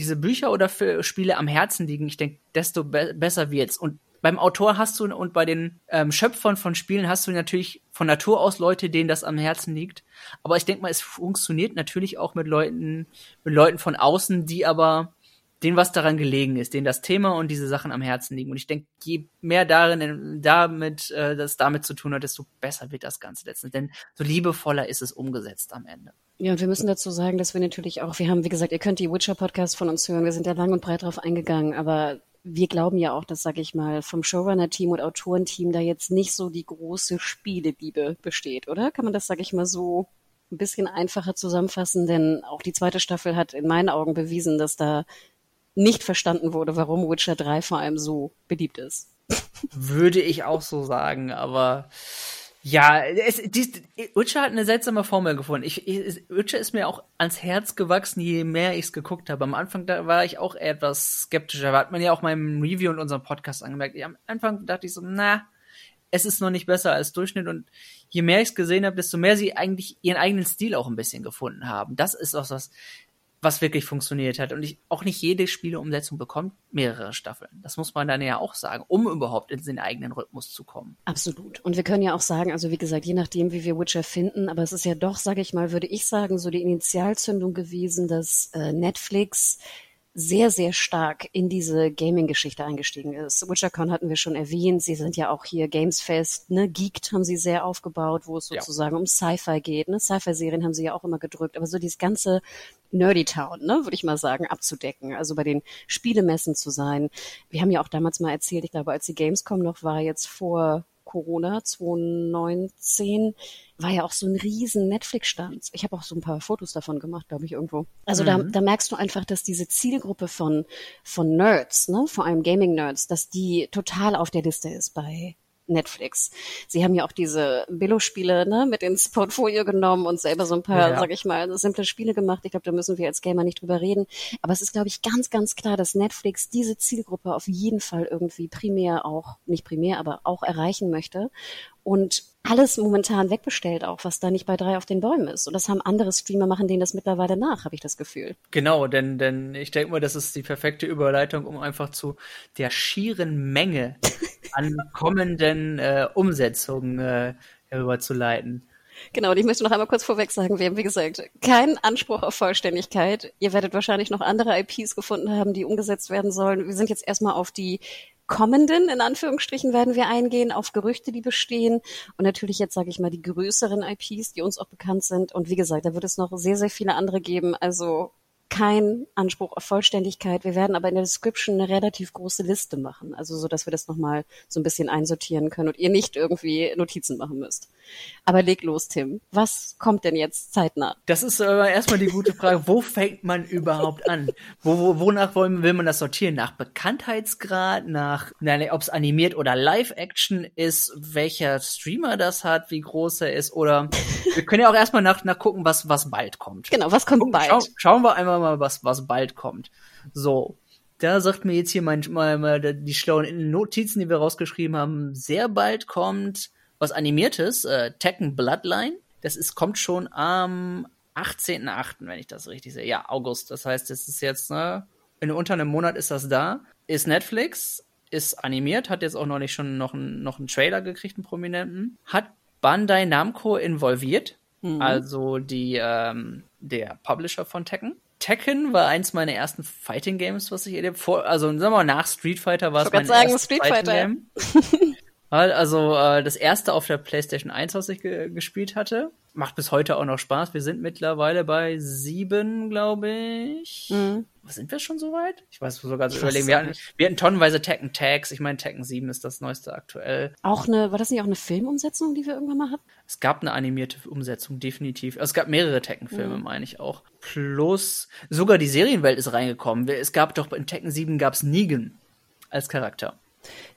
diese Bücher oder Spiele am Herzen liegen, ich denke, desto be besser wird's. Und beim Autor hast du und bei den ähm, Schöpfern von Spielen hast du natürlich von Natur aus Leute, denen das am Herzen liegt. Aber ich denke mal, es funktioniert natürlich auch mit Leuten, mit Leuten von außen, die aber denen was daran gelegen ist, denen das Thema und diese Sachen am Herzen liegen. Und ich denke, je mehr darin, damit, äh, das damit zu tun hat, desto besser wird das Ganze letztens. Denn so liebevoller ist es umgesetzt am Ende.
Ja, und wir müssen dazu sagen, dass wir natürlich auch, wir haben, wie gesagt, ihr könnt die Witcher-Podcast von uns hören, wir sind ja lang und breit drauf eingegangen, aber wir glauben ja auch, dass, sag ich mal, vom Showrunner-Team und Autorenteam da jetzt nicht so die große Spieleliebe besteht, oder? Kann man das, sag ich mal, so ein bisschen einfacher zusammenfassen? Denn auch die zweite Staffel hat in meinen Augen bewiesen, dass da nicht verstanden wurde, warum Witcher 3 vor allem so beliebt ist.
Würde ich auch so sagen, aber ja, es, dies, Witcher hat eine seltsame Formel gefunden. Ich, ich, Witcher ist mir auch ans Herz gewachsen, je mehr ich es geguckt habe. Am Anfang da war ich auch etwas skeptischer. Hat man ja auch meinem Review und unserem Podcast angemerkt. Am Anfang dachte ich so, na, es ist noch nicht besser als Durchschnitt. Und je mehr ich es gesehen habe, desto mehr sie eigentlich ihren eigenen Stil auch ein bisschen gefunden haben. Das ist auch was, was wirklich funktioniert hat. Und ich, auch nicht jede Spieleumsetzung bekommt mehrere Staffeln. Das muss man dann ja auch sagen, um überhaupt in den eigenen Rhythmus zu kommen.
Absolut. Und wir können ja auch sagen, also wie gesagt, je nachdem, wie wir Witcher finden, aber es ist ja doch, sage ich mal, würde ich sagen, so die Initialzündung gewesen, dass äh, Netflix sehr, sehr stark in diese Gaming-Geschichte eingestiegen ist. WitcherCon hatten wir schon erwähnt. Sie sind ja auch hier Gamesfest, ne? Geeked haben sie sehr aufgebaut, wo es sozusagen ja. um Sci-Fi geht. Ne? Sci-Fi-Serien haben sie ja auch immer gedrückt. Aber so dieses ganze Nerdy Town, ne, würde ich mal sagen, abzudecken. Also bei den Spielemessen zu sein. Wir haben ja auch damals mal erzählt, ich glaube, als die Gamescom noch war, jetzt vor Corona 2019 war ja auch so ein riesen Netflix-Stand. Ich habe auch so ein paar Fotos davon gemacht, glaube ich, irgendwo. Also mhm. da, da merkst du einfach, dass diese Zielgruppe von, von Nerds, ne, vor allem Gaming-Nerds, dass die total auf der Liste ist bei Netflix. Sie haben ja auch diese Billo-Spiele ne, mit ins Portfolio genommen und selber so ein paar, ja. sag ich mal, simple Spiele gemacht. Ich glaube, da müssen wir als Gamer nicht drüber reden. Aber es ist, glaube ich, ganz, ganz klar, dass Netflix diese Zielgruppe auf jeden Fall irgendwie primär auch, nicht primär, aber auch erreichen möchte. Und alles momentan wegbestellt auch, was da nicht bei drei auf den Bäumen ist. Und das haben andere Streamer machen denen das mittlerweile nach, habe ich das Gefühl.
Genau, denn, denn ich denke mal, das ist die perfekte Überleitung, um einfach zu der schieren Menge [laughs] an kommenden äh, Umsetzungen äh, herüberzuleiten.
Genau, und ich möchte noch einmal kurz vorweg sagen, wir haben, wie gesagt, keinen Anspruch auf Vollständigkeit. Ihr werdet wahrscheinlich noch andere IPs gefunden haben, die umgesetzt werden sollen. Wir sind jetzt erstmal auf die kommenden, in Anführungsstrichen, werden wir eingehen, auf Gerüchte, die bestehen und natürlich jetzt, sage ich mal, die größeren IPs, die uns auch bekannt sind. Und wie gesagt, da wird es noch sehr, sehr viele andere geben. Also kein Anspruch auf Vollständigkeit. Wir werden aber in der Description eine relativ große Liste machen, also so, dass wir das nochmal so ein bisschen einsortieren können und ihr nicht irgendwie Notizen machen müsst. Aber leg los, Tim. Was kommt denn jetzt zeitnah?
Das ist aber erstmal die gute Frage. Wo fängt man überhaupt an? Wo, wo, wonach wollen, will man das sortieren? Nach Bekanntheitsgrad, nach, ob es animiert oder Live-Action ist, welcher Streamer das hat, wie groß er ist oder wir können ja auch erstmal nach, nach gucken, was, was bald kommt.
Genau, was kommt Gucken, bald? Schau,
schauen wir einmal mal, was, was bald kommt. So. Da sagt mir jetzt hier mein, mal, mal die schlauen Notizen, die wir rausgeschrieben haben, sehr bald kommt was animiertes, äh, Tekken Bloodline. Das ist, kommt schon am 18.8., wenn ich das richtig sehe. Ja, August. Das heißt, es ist jetzt, ne, in unter einem Monat ist das da. Ist Netflix, ist animiert, hat jetzt auch noch nicht schon noch, ein, noch einen Trailer gekriegt, einen Prominenten. Hat Bandai Namco involviert, mhm. also die, ähm, der Publisher von Tekken. Tekken war eins meiner ersten Fighting Games, was ich erlebt vor, also sagen wir mal nach Street Fighter war es mein sagen, erstes Street Fighting Game. [laughs] Also äh, das erste auf der PlayStation 1, was ich ge gespielt hatte. Macht bis heute auch noch Spaß. Wir sind mittlerweile bei sieben, glaube ich. Mhm. Sind wir schon so weit? Ich weiß sogar so überlegen. Wir hatten, wir hatten tonnenweise Tekken Tags. Ich meine, Tekken 7 ist das neueste aktuell.
Auch eine, war das nicht auch eine Filmumsetzung, die wir irgendwann mal hatten?
Es gab eine animierte Umsetzung, definitiv. Also es gab mehrere Tekken-Filme, mhm. meine ich auch. Plus, sogar die Serienwelt ist reingekommen. Es gab doch in Tekken 7 gab es Negan als Charakter.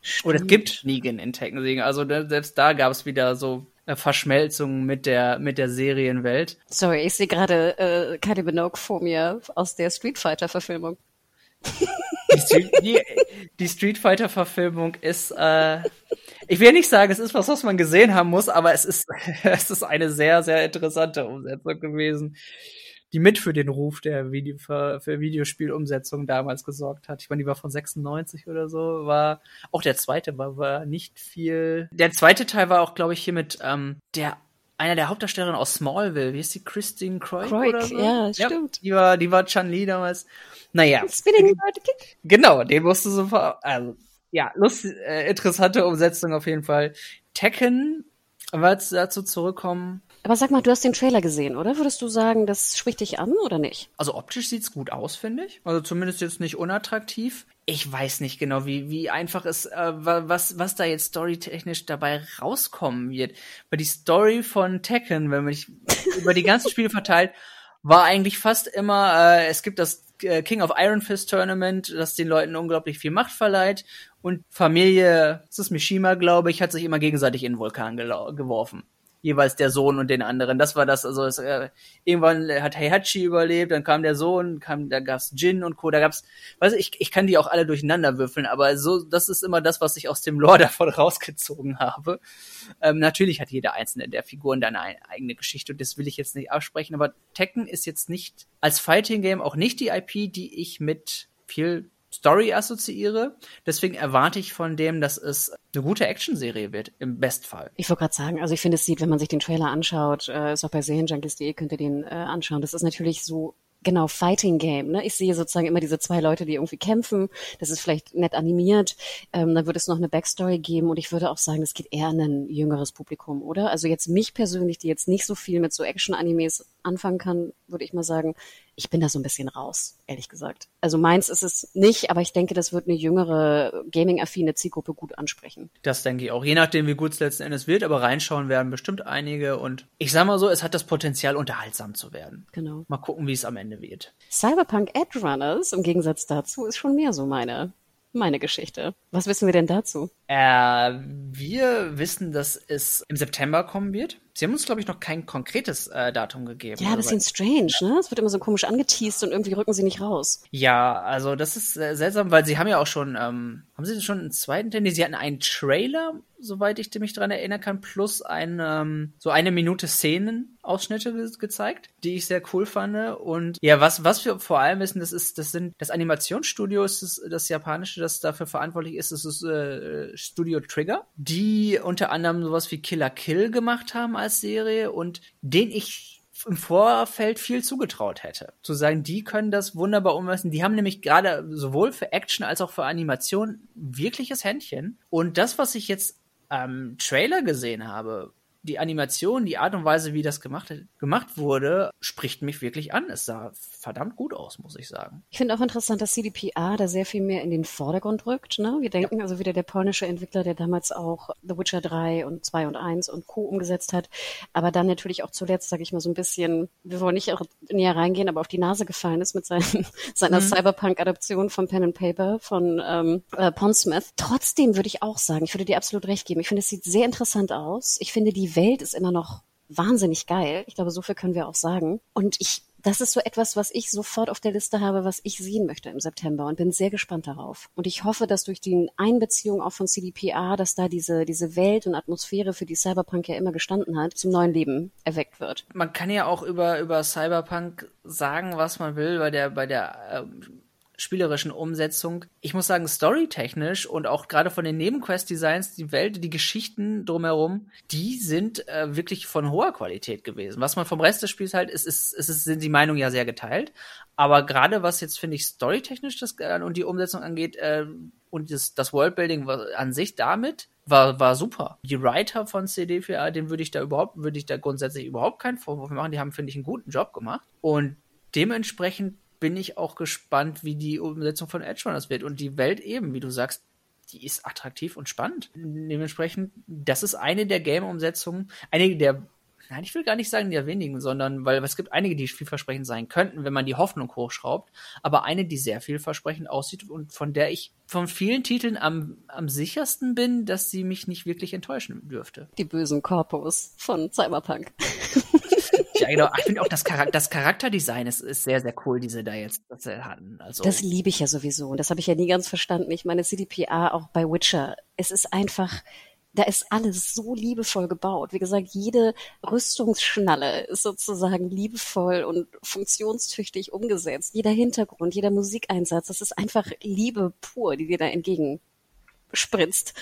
Stimmt. Oder es gibt Negan in Tekken 7. Also ne, selbst da gab es wieder so Verschmelzung mit der mit der Serienwelt.
Sorry, ich sehe gerade äh, Kylie Minogue vor mir aus der Street Fighter Verfilmung.
Die Street, die, die Street Fighter Verfilmung ist, äh, ich will nicht sagen, es ist was, was man gesehen haben muss, aber es ist [laughs] es ist eine sehr sehr interessante Umsetzung gewesen die mit für den Ruf der Video, für, für Videospielumsetzung damals gesorgt hat. Ich meine, die war von 96 oder so, war auch der zweite war, war nicht viel. Der zweite Teil war auch, glaube ich, hier mit ähm, der einer der Hauptdarstellerinnen aus Smallville, wie ist die Christine Croy oder so?
Ja, ja, stimmt.
Die war, die war Chun-Li damals. Naja. Spinning Genau, den musste so, also, ja, lust, äh, interessante Umsetzung auf jeden Fall. Tekken, wir dazu zurückkommen,
aber sag mal, du hast den Trailer gesehen, oder? Würdest du sagen, das spricht dich an oder nicht?
Also optisch sieht's gut aus, finde ich. Also zumindest jetzt nicht unattraktiv. Ich weiß nicht genau, wie, wie einfach es, äh, was, was da jetzt storytechnisch dabei rauskommen wird. Weil die Story von Tekken, wenn man sich [laughs] über die ganzen Spiele verteilt, war eigentlich fast immer, äh, es gibt das äh, King of Iron Fist Tournament, das den Leuten unglaublich viel Macht verleiht. Und Familie, das ist Mishima, glaube ich, hat sich immer gegenseitig in den Vulkan geworfen jeweils der Sohn und den anderen. Das war das, also es, äh, irgendwann hat Heihachi überlebt, dann kam der Sohn, kam, da gab's Jin und Co. Da gab's, weiß ich, ich kann die auch alle durcheinander würfeln, aber so, das ist immer das, was ich aus dem Lore [laughs] davon rausgezogen habe. Ähm, natürlich hat jeder einzelne der Figuren dann eine eigene Geschichte und das will ich jetzt nicht absprechen, aber Tekken ist jetzt nicht als Fighting Game auch nicht die IP, die ich mit viel Story assoziiere. Deswegen erwarte ich von dem, dass es eine gute Actionserie wird, im Bestfall.
Ich wollte gerade sagen, also ich finde, es sieht, wenn man sich den Trailer anschaut, äh, ist auch bei Serienjunkies.de, könnt ihr den äh, anschauen. Das ist natürlich so genau Fighting Game. Ne? Ich sehe sozusagen immer diese zwei Leute, die irgendwie kämpfen. Das ist vielleicht nett animiert. Ähm, dann würde es noch eine Backstory geben und ich würde auch sagen, es geht eher an ein jüngeres Publikum, oder? Also jetzt mich persönlich, die jetzt nicht so viel mit so Action-Animes anfangen kann, würde ich mal sagen, ich bin da so ein bisschen raus, ehrlich gesagt. Also meins ist es nicht, aber ich denke, das wird eine jüngere, gaming-affine Zielgruppe gut ansprechen.
Das denke ich auch. Je nachdem, wie gut es letzten Endes wird, aber reinschauen werden bestimmt einige und ich sag mal so, es hat das Potenzial, unterhaltsam zu werden.
Genau.
Mal gucken, wie es am Ende wird.
Cyberpunk Edge Runners, im Gegensatz dazu, ist schon mehr so meine meine Geschichte. Was wissen wir denn dazu?
Äh, wir wissen, dass es im September kommen wird. Sie haben uns, glaube ich, noch kein konkretes äh, Datum gegeben.
Ja, ein bisschen strange, ne? Es wird immer so komisch angeteased und irgendwie rücken sie nicht raus.
Ja, also das ist äh, seltsam, weil sie haben ja auch schon, ähm, haben sie schon einen zweiten Teil? Nee, sie hatten einen Trailer, soweit ich mich daran erinnern kann, plus ein, ähm, so eine Minute Szenenausschnitte ge gezeigt, die ich sehr cool fand. Und ja, was, was wir vor allem wissen, das ist, das sind, das Animationsstudio ist das, das japanische, das dafür verantwortlich ist, das ist äh, Studio Trigger, die unter anderem sowas wie Killer Kill gemacht haben als Serie und den ich im Vorfeld viel zugetraut hätte. Zu sagen, die können das wunderbar umsetzen. Die haben nämlich gerade sowohl für Action als auch für Animation wirkliches Händchen. Und das, was ich jetzt am Trailer gesehen habe, die Animation, die Art und Weise, wie das gemacht, gemacht wurde, spricht mich wirklich an. Es sah verdammt gut aus, muss ich sagen.
Ich finde auch interessant, dass CDPR da sehr viel mehr in den Vordergrund rückt. Ne? Wir denken ja. also wieder der polnische Entwickler, der damals auch The Witcher 3 und 2 und 1 und Co. umgesetzt hat, aber dann natürlich auch zuletzt, sage ich mal, so ein bisschen, wir wollen nicht näher reingehen, aber auf die Nase gefallen ist mit seinen, [laughs] seiner mhm. Cyberpunk-Adaption von Pen and Paper von ähm, äh, Pondsmith. Trotzdem würde ich auch sagen, ich würde dir absolut recht geben. Ich finde, es sieht sehr interessant aus. Ich finde, die Welt ist immer noch wahnsinnig geil. Ich glaube, so viel können wir auch sagen. Und ich, das ist so etwas, was ich sofort auf der Liste habe, was ich sehen möchte im September und bin sehr gespannt darauf. Und ich hoffe, dass durch die Einbeziehung auch von CDPR, dass da diese, diese Welt und Atmosphäre, für die Cyberpunk ja immer gestanden hat, zum neuen Leben erweckt wird.
Man kann ja auch über, über Cyberpunk sagen, was man will, weil der, bei der, äh, spielerischen Umsetzung. Ich muss sagen, storytechnisch und auch gerade von den Nebenquest-Designs, die Welt, die Geschichten drumherum, die sind äh, wirklich von hoher Qualität gewesen. Was man vom Rest des Spiels halt ist, ist, ist, ist sind die Meinungen ja sehr geteilt. Aber gerade was jetzt, finde ich, storytechnisch das äh, und die Umsetzung angeht, äh, und das, das Worldbuilding an sich damit, war, war super. Die Writer von CD4A, den würde ich da überhaupt, würde ich da grundsätzlich überhaupt keinen Vorwurf machen. Die haben, finde ich, einen guten Job gemacht. Und dementsprechend bin ich auch gespannt, wie die Umsetzung von Edge Runners wird. Und die Welt eben, wie du sagst, die ist attraktiv und spannend. Dementsprechend, das ist eine der Game-Umsetzungen, einige der nein, ich will gar nicht sagen der wenigen, sondern weil es gibt einige, die vielversprechend sein könnten, wenn man die Hoffnung hochschraubt, aber eine, die sehr vielversprechend aussieht und von der ich von vielen Titeln am, am sichersten bin, dass sie mich nicht wirklich enttäuschen dürfte.
Die bösen Korpus von Cyberpunk. [laughs]
ja, genau. Ich finde auch das, Charakter das Charakterdesign ist, ist sehr, sehr cool, die sie da jetzt hatten. Also.
Das liebe ich ja sowieso. Und das habe ich ja nie ganz verstanden. Ich meine, CDPA auch bei Witcher. Es ist einfach, da ist alles so liebevoll gebaut. Wie gesagt, jede Rüstungsschnalle ist sozusagen liebevoll und funktionstüchtig umgesetzt. Jeder Hintergrund, jeder Musikeinsatz, das ist einfach Liebe pur, die dir da entgegenspritzt.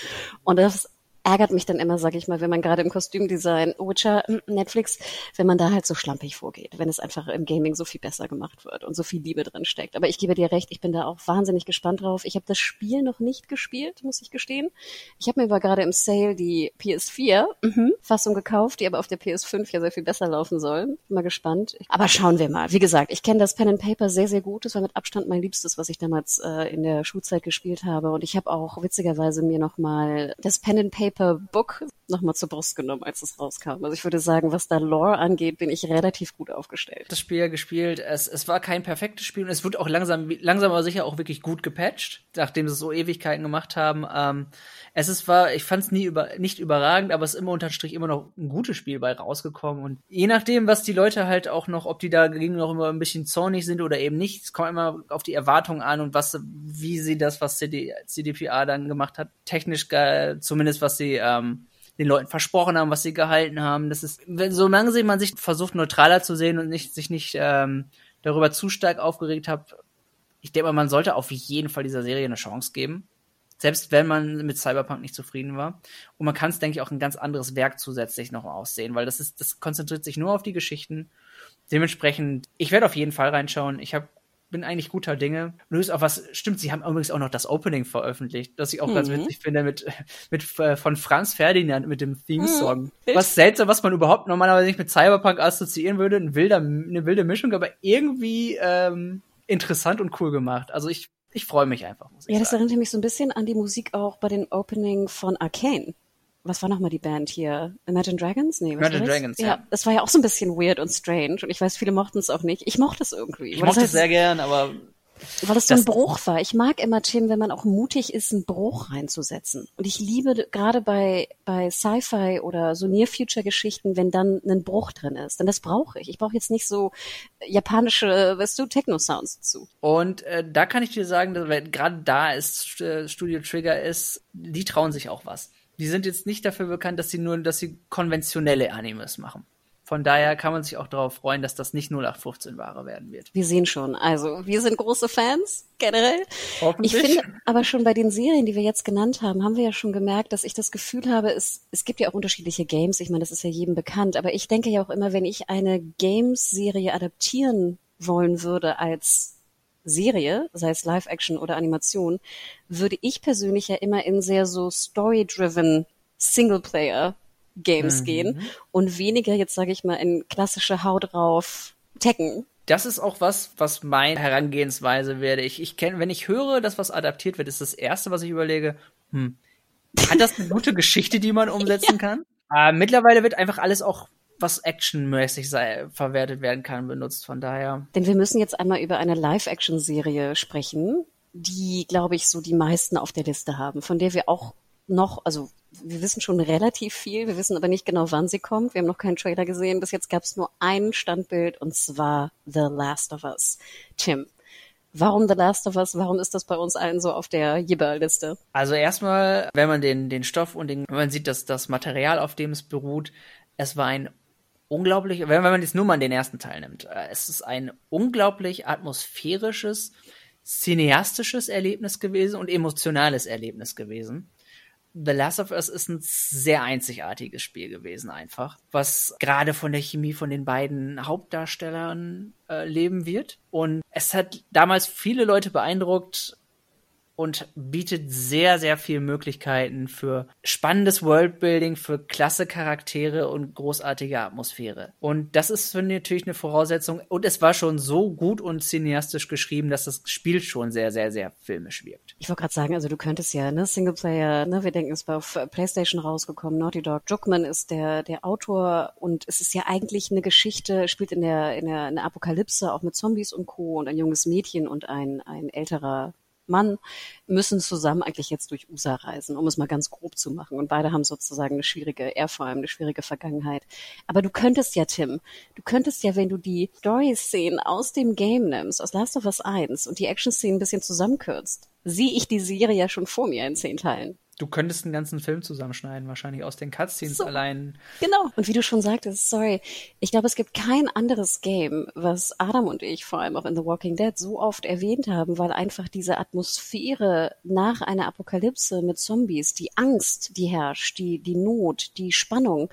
Und das ärgert mich dann immer, sag ich mal, wenn man gerade im Kostümdesign, Witcher, hm, Netflix, wenn man da halt so schlampig vorgeht, wenn es einfach im Gaming so viel besser gemacht wird und so viel Liebe drin steckt. Aber ich gebe dir recht, ich bin da auch wahnsinnig gespannt drauf. Ich habe das Spiel noch nicht gespielt, muss ich gestehen. Ich habe mir aber gerade im Sale die PS4 mhm, gekauft, die aber auf der PS5 ja sehr viel besser laufen soll. Mal gespannt. Aber schauen wir mal. Wie gesagt, ich kenne das Pen and Paper sehr, sehr gut. Das war mit Abstand mein Liebstes, was ich damals äh, in der Schulzeit gespielt habe. Und ich habe auch witzigerweise mir nochmal das Pen and Paper Paper Book nochmal zur Brust genommen, als es rauskam. Also ich würde sagen, was da Lore angeht, bin ich relativ gut aufgestellt.
Das Spiel gespielt, es, es war kein perfektes Spiel und es wird auch langsam, langsam aber sicher auch wirklich gut gepatcht, nachdem sie es so Ewigkeiten gemacht haben. Ähm, es ist war, ich fand es nie über, nicht überragend, aber es ist immer unterm Strich immer noch ein gutes Spiel bei rausgekommen und je nachdem, was die Leute halt auch noch, ob die dagegen noch immer ein bisschen zornig sind oder eben nicht, es kommt immer auf die Erwartungen an und was, wie sie das, was CD, CDPA dann gemacht hat, technisch, zumindest was sie ähm, den Leuten versprochen haben, was sie gehalten haben. Das ist, solange man sich versucht, neutraler zu sehen und nicht, sich nicht ähm, darüber zu stark aufgeregt hat, ich denke mal, man sollte auf jeden Fall dieser Serie eine Chance geben. Selbst wenn man mit Cyberpunk nicht zufrieden war. Und man kann es, denke ich, auch ein ganz anderes Werk zusätzlich noch aussehen, weil das ist, das konzentriert sich nur auf die Geschichten. Dementsprechend, ich werde auf jeden Fall reinschauen. Ich habe bin eigentlich guter Dinge. Löst auch was, stimmt, sie haben übrigens auch noch das Opening veröffentlicht, das ich auch mhm. ganz witzig finde, mit, mit, äh, von Franz Ferdinand mit dem Theme-Song. Mhm. Was seltsam, was man überhaupt normalerweise nicht mit Cyberpunk assoziieren würde, ein wilder, eine wilde Mischung, aber irgendwie ähm, interessant und cool gemacht. Also ich, ich freue mich einfach.
ja, das erinnert mich so ein bisschen an die Musik auch bei den Opening von Arcane was war nochmal die Band hier? Imagine Dragons? Nee,
was Imagine Dragons, ja. ja.
Das war ja auch so ein bisschen weird und strange und ich weiß, viele mochten es auch nicht. Ich mochte es irgendwie.
Ich mochte es sehr gern, aber
weil es so ein Bruch war. Ich mag immer, Tim, wenn man auch mutig ist, einen Bruch reinzusetzen. Und ich liebe gerade bei, bei Sci-Fi oder so Near-Future-Geschichten, wenn dann ein Bruch drin ist. Denn das brauche ich. Ich brauche jetzt nicht so japanische, weißt du, Techno-Sounds dazu.
Und äh, da kann ich dir sagen, dass, gerade da ist äh, Studio Trigger ist, die trauen sich auch was die sind jetzt nicht dafür bekannt, dass sie nur, dass sie konventionelle Animes machen. Von daher kann man sich auch darauf freuen, dass das nicht 0815 Ware werden wird.
Wir sehen schon. Also, wir sind große Fans, generell. Ich finde aber schon bei den Serien, die wir jetzt genannt haben, haben wir ja schon gemerkt, dass ich das Gefühl habe, es, es gibt ja auch unterschiedliche Games. Ich meine, das ist ja jedem bekannt. Aber ich denke ja auch immer, wenn ich eine Games-Serie adaptieren wollen würde als Serie, sei es Live-Action oder Animation, würde ich persönlich ja immer in sehr so story-driven Singleplayer-Games mhm. gehen und weniger jetzt, sage ich mal, in klassische Haut drauf Tekken.
Das ist auch was, was meine Herangehensweise werde. Ich, ich kenne, wenn ich höre, dass was adaptiert wird, ist das erste, was ich überlege, hm, hat das eine gute Geschichte, die man [laughs] umsetzen ja. kann? Äh, mittlerweile wird einfach alles auch was actionmäßig verwertet werden kann, benutzt. Von daher.
Denn wir müssen jetzt einmal über eine Live-Action-Serie sprechen, die, glaube ich, so die meisten auf der Liste haben, von der wir auch noch, also wir wissen schon relativ viel, wir wissen aber nicht genau, wann sie kommt. Wir haben noch keinen Trailer gesehen. Bis jetzt gab es nur ein Standbild und zwar The Last of Us. Tim, Warum The Last of Us? Warum ist das bei uns allen so auf der Jibber-Liste?
Also erstmal, wenn man den, den Stoff und den, wenn man sieht, dass das Material, auf dem es beruht, es war ein unglaublich, wenn man jetzt nur mal den ersten Teil nimmt, äh, es ist ein unglaublich atmosphärisches, cineastisches Erlebnis gewesen und emotionales Erlebnis gewesen. The Last of Us ist ein sehr einzigartiges Spiel gewesen, einfach, was gerade von der Chemie von den beiden Hauptdarstellern äh, leben wird. Und es hat damals viele Leute beeindruckt, und bietet sehr, sehr viele Möglichkeiten für spannendes Worldbuilding, für klasse Charaktere und großartige Atmosphäre. Und das ist für natürlich eine Voraussetzung. Und es war schon so gut und cineastisch geschrieben, dass das Spiel schon sehr, sehr, sehr filmisch wirkt.
Ich wollte gerade sagen, also du könntest ja, ne, Singleplayer, ne, wir denken, es war auf PlayStation rausgekommen, Naughty Dog. Juckman ist der, der Autor und es ist ja eigentlich eine Geschichte, spielt in der, in der, in der Apokalypse, auch mit Zombies und Co. und ein junges Mädchen und ein, ein älterer Mann müssen zusammen eigentlich jetzt durch USA reisen, um es mal ganz grob zu machen. Und beide haben sozusagen eine schwierige, er vor allem eine schwierige Vergangenheit. Aber du könntest ja, Tim, du könntest ja, wenn du die Story-Szenen aus dem Game nimmst, aus Last of Us 1 und die Action-Szenen ein bisschen zusammenkürzt, sehe ich die Serie ja schon vor mir in zehn Teilen.
Du könntest einen ganzen Film zusammenschneiden, wahrscheinlich aus den Cutscenes
So.
allein.
Genau. Und wie du schon sagtest, sorry, ich glaube, es gibt kein anderes Game, was Adam und ich vor allem auch in The Walking Dead so oft erwähnt haben, weil einfach diese Atmosphäre nach einer Apokalypse mit Zombies, die Angst, die herrscht, die, die Not, die Spannung,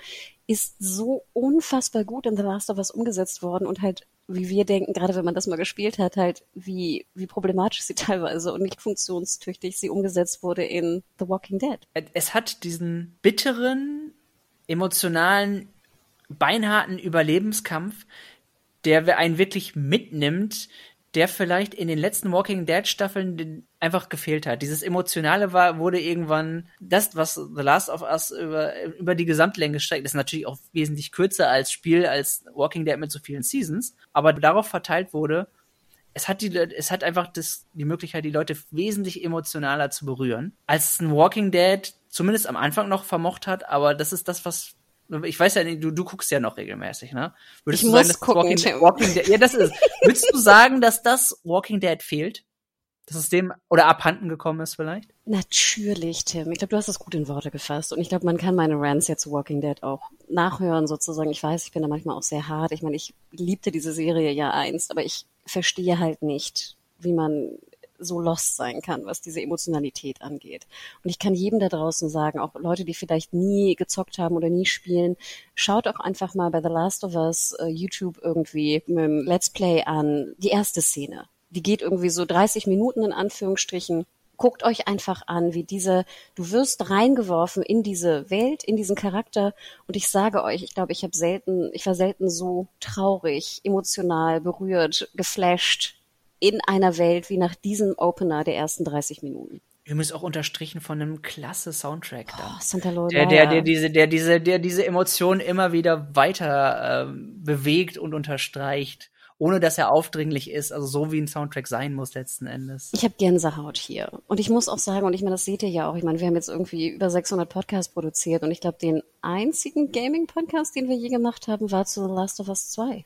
ist so unfassbar gut in The Last of Us umgesetzt worden und halt, wie wir denken, gerade wenn man das mal gespielt hat, halt, wie, wie problematisch sie [laughs] teilweise und nicht funktionstüchtig sie umgesetzt wurde in The Walking Dead.
Es hat diesen bitteren, emotionalen, beinharten Überlebenskampf, der einen wirklich mitnimmt, der vielleicht in den letzten Walking Dead Staffeln einfach gefehlt hat. Dieses Emotionale war, wurde irgendwann das, was The Last of Us über, über die Gesamtlänge streckt, ist natürlich auch wesentlich kürzer als Spiel, als Walking Dead mit so vielen Seasons, aber darauf verteilt wurde, es hat die, es hat einfach das, die Möglichkeit, die Leute wesentlich emotionaler zu berühren, als ein Walking Dead zumindest am Anfang noch vermocht hat, aber das ist das, was ich weiß ja nicht, du, du guckst ja noch regelmäßig, ne? Würdest
Ich
du sagen,
muss
dass
gucken,
Walking. Walking Dead, ja, das ist, würdest du sagen, dass das Walking Dead fehlt? Dass es dem, oder abhanden gekommen ist vielleicht?
Natürlich, Tim. Ich glaube, du hast das gut in Worte gefasst. Und ich glaube, man kann meine Rants ja zu Walking Dead auch nachhören, sozusagen. Ich weiß, ich bin da manchmal auch sehr hart. Ich meine, ich liebte diese Serie ja einst, aber ich verstehe halt nicht, wie man so lost sein kann, was diese Emotionalität angeht. Und ich kann jedem da draußen sagen, auch Leute, die vielleicht nie gezockt haben oder nie spielen, schaut auch einfach mal bei The Last of Us äh, YouTube irgendwie mit dem Let's Play an, die erste Szene. Die geht irgendwie so 30 Minuten in Anführungsstrichen guckt euch einfach an, wie diese, du wirst reingeworfen in diese Welt, in diesen Charakter und ich sage euch, ich glaube, ich habe selten, ich war selten so traurig, emotional, berührt, geflasht in einer Welt wie nach diesem Opener der ersten 30 Minuten.
Übrigens auch unterstrichen von einem klasse Soundtrack da.
Oh, Santa Lola.
Der, der, der diese, der diese, der diese Emotionen immer wieder weiter ähm, bewegt und unterstreicht, ohne dass er aufdringlich ist, also so wie ein Soundtrack sein muss letzten Endes.
Ich habe Gänsehaut hier. Und ich muss auch sagen, und ich meine, das seht ihr ja auch, ich meine, wir haben jetzt irgendwie über 600 Podcasts produziert und ich glaube, den einzigen Gaming-Podcast, den wir je gemacht haben, war zu The Last of Us 2.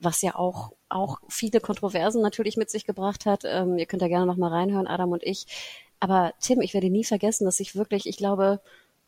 Was ja auch, auch viele Kontroversen natürlich mit sich gebracht hat. Ähm, ihr könnt da gerne noch mal reinhören, Adam und ich. Aber Tim, ich werde nie vergessen, dass ich wirklich, ich glaube,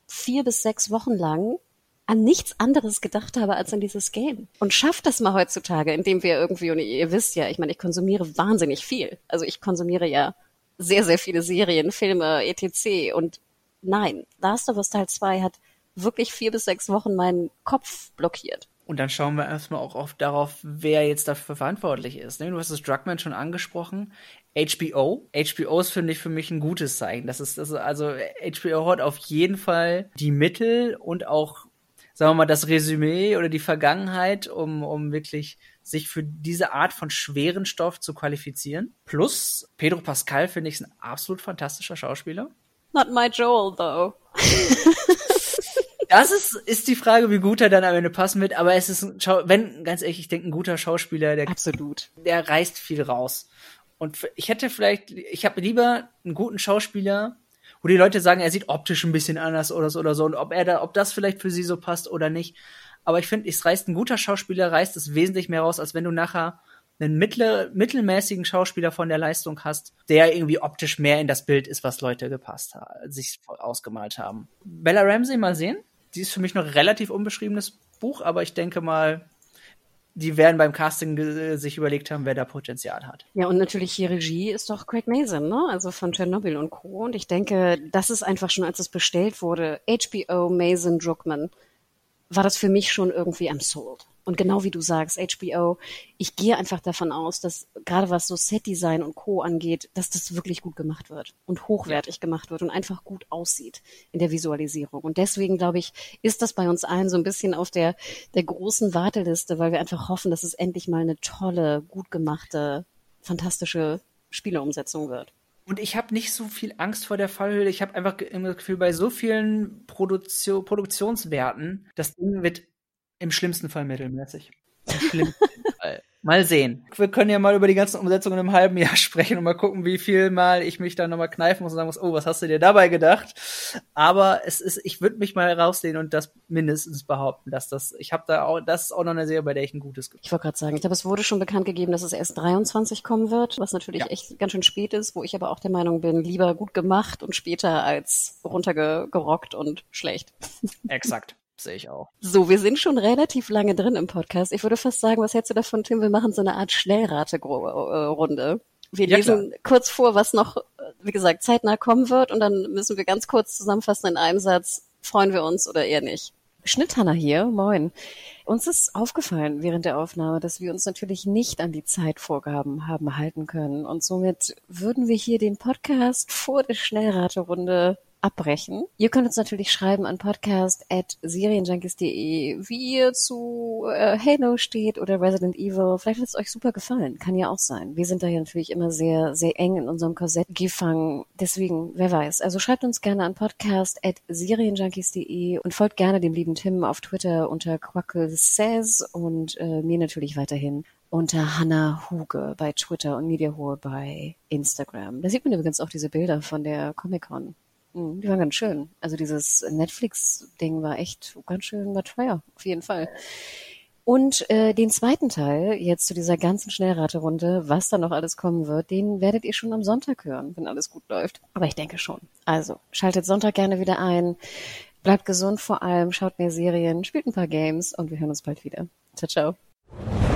vier bis sechs Wochen lang an nichts anderes gedacht habe als an dieses Game. Und schafft das mal heutzutage, indem wir irgendwie, und ihr wisst ja, ich meine, ich konsumiere wahnsinnig viel. Also ich konsumiere ja sehr, sehr viele Serien, Filme, etc. Und nein, Last of Us Teil 2 hat wirklich vier bis sechs Wochen meinen Kopf blockiert.
Und dann schauen wir erstmal auch oft darauf, wer jetzt dafür verantwortlich ist. ne? Du hast das Druckmann schon angesprochen. HBO. HBO ist, finde ich, für mich ein gutes Zeichen. Das ist, das ist also, HBO hat auf jeden Fall die Mittel und auch, sagen wir mal, das Resümee oder die Vergangenheit, um, um wirklich sich für diese Art von schweren Stoff zu qualifizieren. Plus, Pedro Pascal, finde ich, ist ein absolut fantastischer Schauspieler.
Not my Joel, though. [laughs]
Das ist, ist die Frage, wie gut er dann am Ende passen wird, aber es ist ein Schau wenn, ganz ehrlich, ich denke, ein guter Schauspieler, der,
Absolut.
der reißt viel raus. Und ich hätte vielleicht, ich habe lieber einen guten Schauspieler, wo die Leute sagen, er sieht optisch ein bisschen anders oder so oder so, und ob er da, ob das vielleicht für sie so passt oder nicht. Aber ich finde, es reißt ein guter Schauspieler, reißt es wesentlich mehr raus, als wenn du nachher einen mittler, mittelmäßigen Schauspieler von der Leistung hast, der irgendwie optisch mehr in das Bild ist, was Leute gepasst haben, sich ausgemalt haben. Bella Ramsey mal sehen. Die ist für mich noch ein relativ unbeschriebenes Buch, aber ich denke mal, die werden beim Casting sich überlegt haben, wer da Potenzial hat.
Ja, und natürlich hier Regie ist doch Craig Mason, ne? Also von Chernobyl und Co. Und ich denke, das ist einfach schon, als es bestellt wurde, HBO Mason Druckmann, war das für mich schon irgendwie am sold. Und genau wie du sagst, HBO, ich gehe einfach davon aus, dass gerade was so Setdesign und Co. angeht, dass das wirklich gut gemacht wird und hochwertig gemacht wird und einfach gut aussieht in der Visualisierung. Und deswegen, glaube ich, ist das bei uns allen so ein bisschen auf der, der großen Warteliste, weil wir einfach hoffen, dass es endlich mal eine tolle, gut gemachte, fantastische Spieleumsetzung wird.
Und ich habe nicht so viel Angst vor der Fallhöhle. Ich habe einfach immer das Gefühl, bei so vielen Produktio Produktionswerten, das Ding wird im schlimmsten Fall mittelmäßig. Im [laughs] schlimmsten Fall. Mal sehen. Wir können ja mal über die ganzen Umsetzungen im halben Jahr [laughs] sprechen und mal gucken, wie viel mal ich mich da nochmal kneifen muss und sagen muss, oh, was hast du dir dabei gedacht? Aber es ist, ich würde mich mal rauslehnen und das mindestens behaupten, dass das, ich habe da auch, das ist auch noch eine Serie, bei der ich ein gutes
Gefühl Ich wollte gerade sagen, ich glaube, es wurde schon bekannt gegeben, dass es erst 23 kommen wird, was natürlich ja. echt ganz schön spät ist, wo ich aber auch der Meinung bin, lieber gut gemacht und später als runtergerockt und schlecht. [laughs]
Exakt. Sehe ich auch.
So, wir sind schon relativ lange drin im Podcast. Ich würde fast sagen, was hältst du davon, Tim? Wir machen so eine Art Schnellrate-Runde. Wir ja, lesen klar. kurz vor, was noch, wie gesagt, zeitnah kommen wird und dann müssen wir ganz kurz zusammenfassen in einem Satz, freuen wir uns oder eher nicht. Schnitthanner hier, moin. Uns ist aufgefallen während der Aufnahme, dass wir uns natürlich nicht an die Zeitvorgaben haben halten können und somit würden wir hier den Podcast vor der Schnellraterunde abbrechen. Ihr könnt uns natürlich schreiben an podcast.serienjunkies.de, wie ihr zu äh, Halo steht oder Resident Evil. Vielleicht hat es euch super gefallen. Kann ja auch sein. Wir sind da ja natürlich immer sehr, sehr eng in unserem Korsett gefangen. Deswegen, wer weiß. Also schreibt uns gerne an podcast.serienjunkies.de und folgt gerne dem lieben Tim auf Twitter unter Quackle Says und äh, mir natürlich weiterhin unter Hannah Huge bei Twitter und Mediahore bei Instagram. Da sieht man übrigens auch diese Bilder von der Comic-Con. Mhm, die waren ganz schön. Also dieses Netflix-Ding war echt ganz schön war teuer, auf jeden Fall. Und äh, den zweiten Teil, jetzt zu dieser ganzen Schnellraterunde, was da noch alles kommen wird, den werdet ihr schon am Sonntag hören, wenn alles gut läuft. Aber ich denke schon. Also, schaltet Sonntag gerne wieder ein. Bleibt gesund vor allem, schaut mehr Serien, spielt ein paar Games und wir hören uns bald wieder. Ciao, ciao.